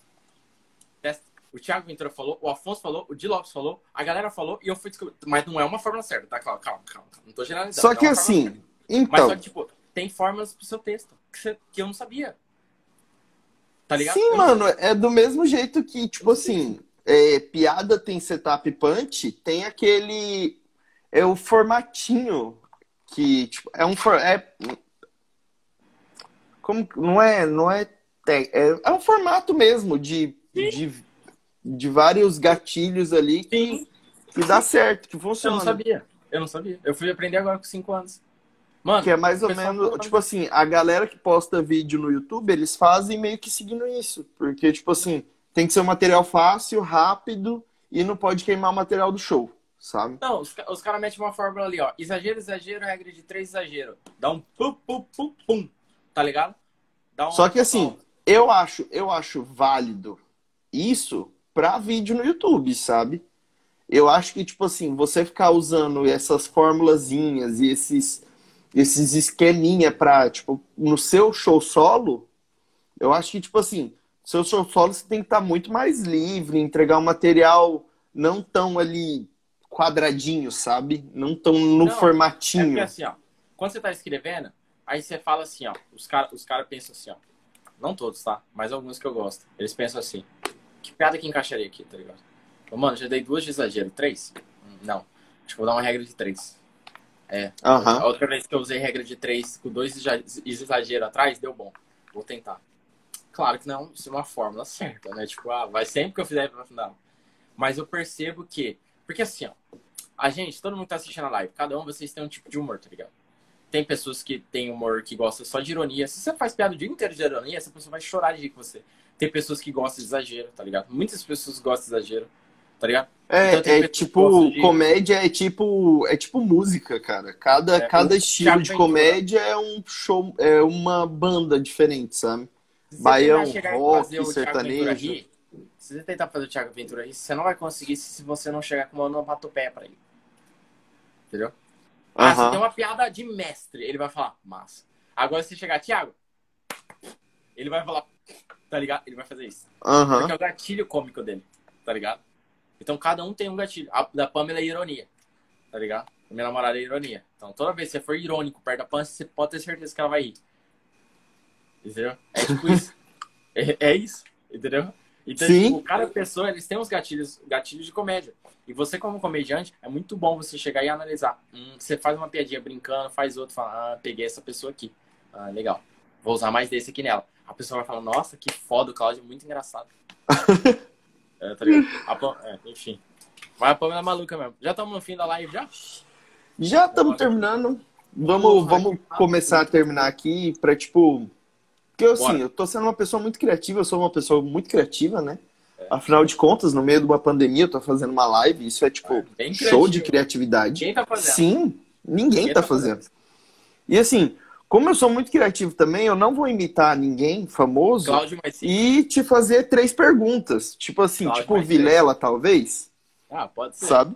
Testa. O Thiago Ventura falou, o Afonso falou, o Di Lopes falou, a galera falou e eu fui descobrir. Mas não é uma fórmula certa, tá? Calma, calma, calma. Não tô generalizando. Só que é assim, então. Mas só que, tipo, tem fórmulas pro seu texto que, você, que eu não sabia. Tá ligado? Sim, mano, é do mesmo jeito que, tipo assim, é, piada tem setup punch, tem aquele. É o formatinho que, tipo, é um. For, é, como, não é, não é é, é um formato mesmo de, de, de, vários gatilhos ali que, que dá certo, que funciona. Eu não sabia. Eu não sabia. Eu fui aprender agora com 5 anos. Mano, que é mais ou menos, tipo assim, a galera que posta vídeo no YouTube, eles fazem meio que seguindo isso. Porque, tipo assim, tem que ser um material fácil, rápido e não pode queimar o material do show, sabe? Não, os, os caras metem uma fórmula ali, ó. Exagero, exagero, regra de três exagero. Dá um pum, pum, pum, pum. Tá ligado? Um... Só que assim, eu acho, eu acho válido isso para vídeo no YouTube, sabe? Eu acho que, tipo assim, você ficar usando essas formulazinhas e esses, esses esqueminha pra, tipo, no seu show solo, eu acho que, tipo assim, seu show solo você tem que estar tá muito mais livre, entregar um material não tão ali quadradinho, sabe? Não tão no não, formatinho. É porque assim, ó, quando você tá escrevendo, aí você fala assim, ó, os caras os cara pensam assim, ó, não todos, tá? Mas alguns que eu gosto. Eles pensam assim: que piada que encaixaria aqui, tá ligado? Mano, já dei duas de exagero. Três? Não. Acho que vou dar uma regra de três. É. Uhum. A outra vez que eu usei regra de três com dois exagero atrás, deu bom. Vou tentar. Claro que não é uma fórmula certa, né? Tipo, ah, vai sempre que eu fizer pra final. Mas eu percebo que. Porque assim, ó. A gente, todo mundo tá assistindo a live, cada um vocês tem um tipo de humor, tá ligado? Tem pessoas que têm humor que gostam só de ironia. Se você faz piada o dia inteiro de ironia, essa pessoa vai chorar de rir com você. Tem pessoas que gostam de exagero, tá ligado? Muitas pessoas gostam de exagero, tá ligado? É, então, é tipo, de... comédia é tipo, é tipo música, cara. Cada, é, cada estilo de comédia é um show, é uma banda diferente, sabe? Baião, rock, sertanejo. Se você tentar fazer o Thiago Ventura rir, você não vai conseguir se você não chegar com uma onomatopeia pra ele. Entendeu? Ah, você tem uma piada de mestre. Ele vai falar, massa. Agora se chegar, Thiago, ele vai falar, tá ligado? Ele vai fazer isso. Uhum. Porque é o gatilho cômico dele, tá ligado? Então cada um tem um gatilho. A da Pamela é ironia, tá ligado? A minha namorada é ironia. Então toda vez que você for irônico perto da Pamela, você pode ter certeza que ela vai rir. Entendeu? É tipo isso. é, é, isso, entendeu? Então, Sim. Tipo, cada pessoa, eles têm uns gatilhos, gatilhos de comédia. E você, como comediante, é muito bom você chegar e analisar. Hum, você faz uma piadinha brincando, faz outro, fala, ah, peguei essa pessoa aqui. Ah, legal. Vou usar mais desse aqui nela. A pessoa vai falar, nossa, que foda, o Claudio é muito engraçado. É, tá ligado? A é, enfim. Mas a Pamela é maluca mesmo. Já estamos no fim da live já? Já estamos terminando. Vamos, vamos começar a terminar aqui pra, tipo. Porque assim, Bora. eu tô sendo uma pessoa muito criativa, eu sou uma pessoa muito criativa, né? Afinal de contas, no meio de uma pandemia, eu tô fazendo uma live, isso é tipo show de criatividade. Quem tá fazendo? Sim, ninguém Quem tá tá fazendo. E assim, como eu sou muito criativo também, eu não vou imitar ninguém famoso Cláudio e te fazer três perguntas. Tipo assim, Cláudio tipo Vilela, talvez, Ah, pode ser. sabe?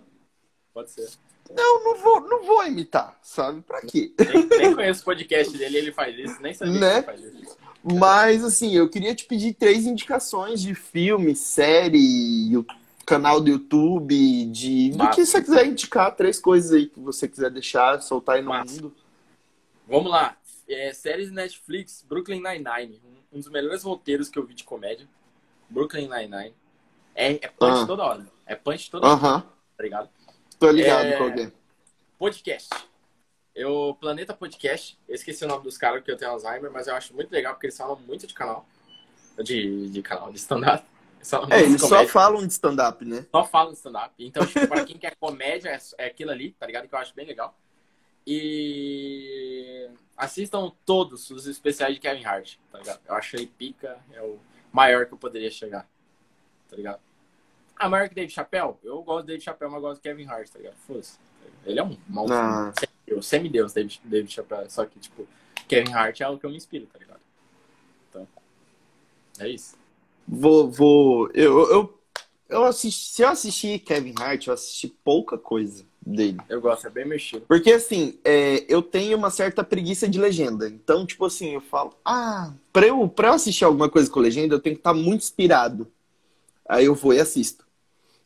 Pode ser. Não, não vou, não vou imitar, sabe? Pra quê? Nem, nem conheço o podcast dele, ele faz isso, nem sabia Né? que ele faz isso. Mas assim, eu queria te pedir três indicações de filme, série, canal do YouTube, de do Massa. que você quiser indicar, três coisas aí que você quiser deixar, soltar aí no Massa. mundo. Vamos lá. É, séries Netflix, Brooklyn Nine-Nine. Um, um dos melhores roteiros que eu vi de comédia. Brooklyn Nine-Nine. É, é punch Ah. toda hora. É punch toda hora, tá ligado? tô ligado É. com alguém. Podcast. Eu, Planeta Podcast, eu esqueci o nome dos caras porque eu tenho Alzheimer, mas eu acho muito legal porque eles falam muito de canal. De, de canal, de stand-up. É, eles só falam de stand-up, né? só falam de stand-up. Então, tipo, pra quem quer comédia, é, é aquilo ali, tá ligado? Que eu acho bem legal. E assistam todos os especiais de Kevin Hart, tá ligado? Eu acho ele pica, é o maior que eu poderia chegar, tá ligado? Ah, maior que Dave Chappelle? Eu gosto do Dave Chappelle, mas gosto do Kevin Hart, tá ligado? Foda-se. Ele é um mal Ah. semideus, semideus, David, David Chappelle. Só que, tipo, Kevin Hart é o que eu me inspiro, tá ligado? Então, é isso. Vou, vou. Eu, eu, eu assisti, se eu assistir Kevin Hart, eu assisti pouca coisa dele. Eu gosto, é bem mexido. Porque assim, é, eu tenho uma certa preguiça de legenda. Então, tipo assim, eu falo, ah, pra eu, pra eu assistir alguma coisa com legenda, eu tenho que estar muito inspirado. Aí eu vou e assisto.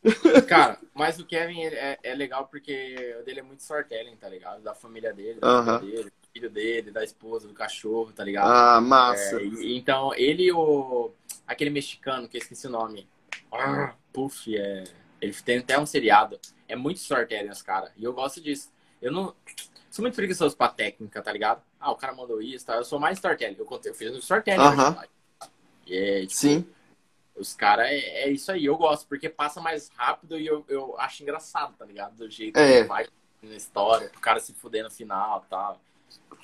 Cara, mas o Kevin é, é legal porque o dele é muito storytelling, tá ligado? Da família dele, da dele, do filho dele, da esposa, do cachorro, tá ligado? Ah, massa. É, então, ele e o. aquele mexicano, que eu esqueci o nome. Ah, Puff, é. Ele tem até um seriado. É muito storytelling os caras. E eu gosto disso. Eu não. Sou muito preguiçoso pra técnica, tá ligado? Ah, o cara mandou isso, tá? Eu sou mais storytelling. Eu, contei, eu fiz um storytelling. Aham. hoje, E é, tipo, Sim. os caras, é, é isso aí. Eu gosto, porque passa mais rápido e eu, eu acho engraçado, tá ligado? Do jeito É. que vai na história, pro cara se fuder no final e tal.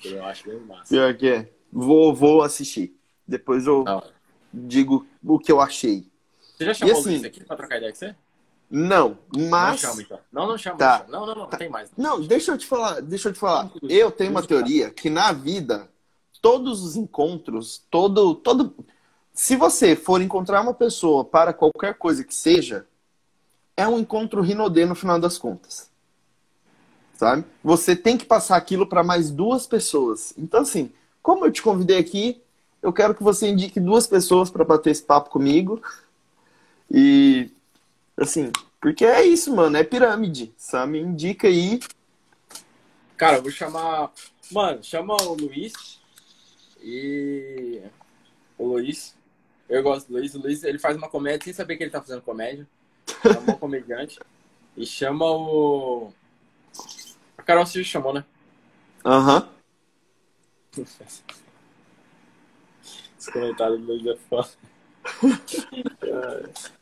Eu acho bem massa. Pior que é. Vou, vou assistir. Depois eu hora. digo o que eu achei. Você já chamou E o assim- Luiz aqui pra trocar ideia com você? Não, mas. Não chama, então. Não, não chama. Tá. não, não, não, não, não tem mais. Não, deixa eu te falar, deixa eu te falar. Eu tenho uma teoria que na vida, todos os encontros, todo, todo. Se você for encontrar uma pessoa para qualquer coisa que seja, é um encontro rinodê no final das contas. Sabe? Você tem que passar aquilo para mais duas pessoas. Então, assim, como eu te convidei aqui, eu quero que você indique duas pessoas para bater esse papo comigo. E, assim, porque é isso, mano, é pirâmide. Sabe? Indica aí. Cara, eu vou chamar. Mano, chama o Luiz. E. O Luiz. Eu gosto do Luiz. O Luiz, ele faz uma comédia sem saber que ele tá fazendo comédia. É um bom comediante. E chama o. A Carol se chamou, né? Aham. Esse comentário do Luiz é foda.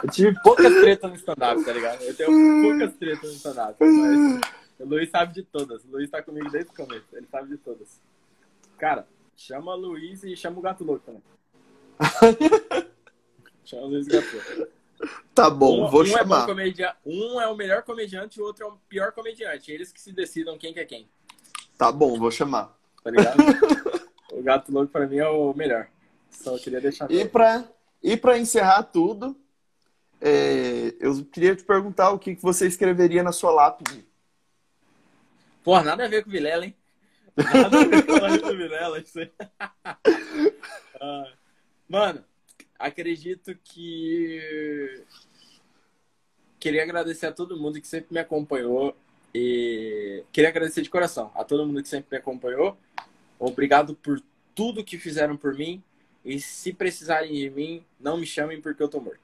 Eu tive poucas tretas no stand-up, tá ligado? Eu tenho poucas tretas no stand-up. Mas o Luiz sabe de todas. O Luiz tá comigo desde o começo. Ele sabe de todas. Cara, chama o Luiz e chama o Gato Louco também. chama o Luiz Gato Louco. Tá bom, um, vou um É chamar. comedia... Um é o melhor comediante e o outro é o pior comediante. Eles que se decidam quem que é quem. Tá bom, vou chamar. Tá ligado? o Gato Louco pra mim é o melhor. Só queria deixar E pra, e pra encerrar tudo, é, eu queria te perguntar o que você escreveria na sua lápide. Porra, nada a ver com o Vilela, hein? Nada a ver com Vilela, isso aí. Ah, Mano, acredito que. Queria agradecer a todo mundo que sempre me acompanhou. E queria agradecer de coração a todo mundo que sempre me acompanhou. Obrigado por tudo que fizeram por mim. E se precisarem de mim, não me chamem porque eu tô morto.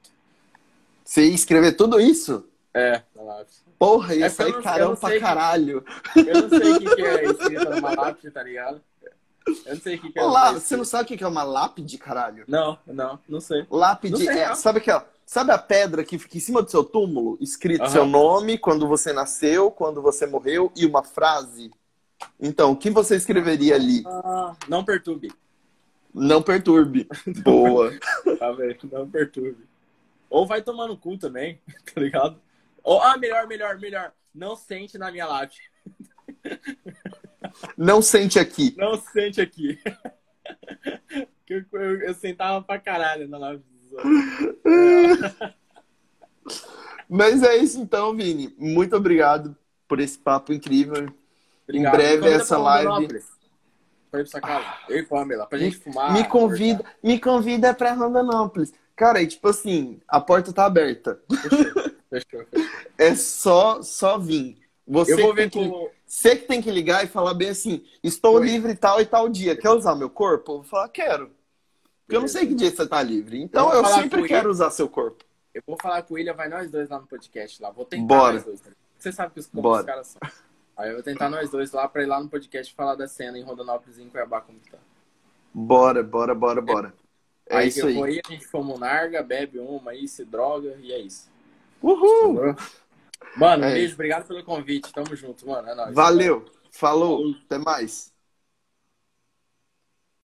Você ia escrever tudo isso? É, na lápis. Porra, ia É que sair não- carão pra sei- caralho. Eu não sei o que, que é escrito numa lápis, tá ligado? Eu não sei o que, que é. Olá, isso. você não sabe o que que é uma lápide, caralho? Não, não, não sei. Lápide Não sei, é. não. Sabe aquela, Sabe a pedra que fica em cima do seu túmulo? Escrito Aham. seu nome, quando você nasceu, quando você morreu e uma frase? Então, o que você escreveria ali? Ah, não perturbe. Não perturbe. Boa. Tá vendo? Não perturbe. Ou vai tomar no cu também, tá ligado? Ou, ah, melhor, melhor, melhor. Não sente na minha live. Não sente aqui. Não sente aqui. Eu, eu, eu sentava pra caralho na dos outros. Mas é isso então, Vini. Muito obrigado por esse papo incrível. Obrigado. Em breve essa live-. Pra ir pra sua casa. Eu e Pamela, pra gente fumar. me convida, me convida pra Rondonópolis. Cara, e tipo assim, a porta tá aberta. Fechou, fechou. fechou. É só, só vir. Você Eu vou que ver tem que-. Você que tem que ligar e falar bem assim: estou Oi. livre tal e tal dia. Quer usar meu corpo? Eu vou falar: quero. Porque eu não sei que dia você tá livre. Então Eu eu, sempre quero ele. usar seu corpo. Eu vou falar com o William, vai nós dois lá no podcast lá. Vou tentar Bora. nós dois. Você sabe que os, como Bora. os caras são. Aí eu vou tentar nós dois lá pra ir lá no podcast falar da cena em Rondonópolis e em Cuiabá como que tá. Bora, bora, bora, bora. É aí isso eu aí. ir, a gente um narga, bebe uma aí, se droga e é isso. Uhul! Mano, É beijo, obrigado pelo convite. Tamo junto, mano. É nóis. Valeu. Falou. Até mais.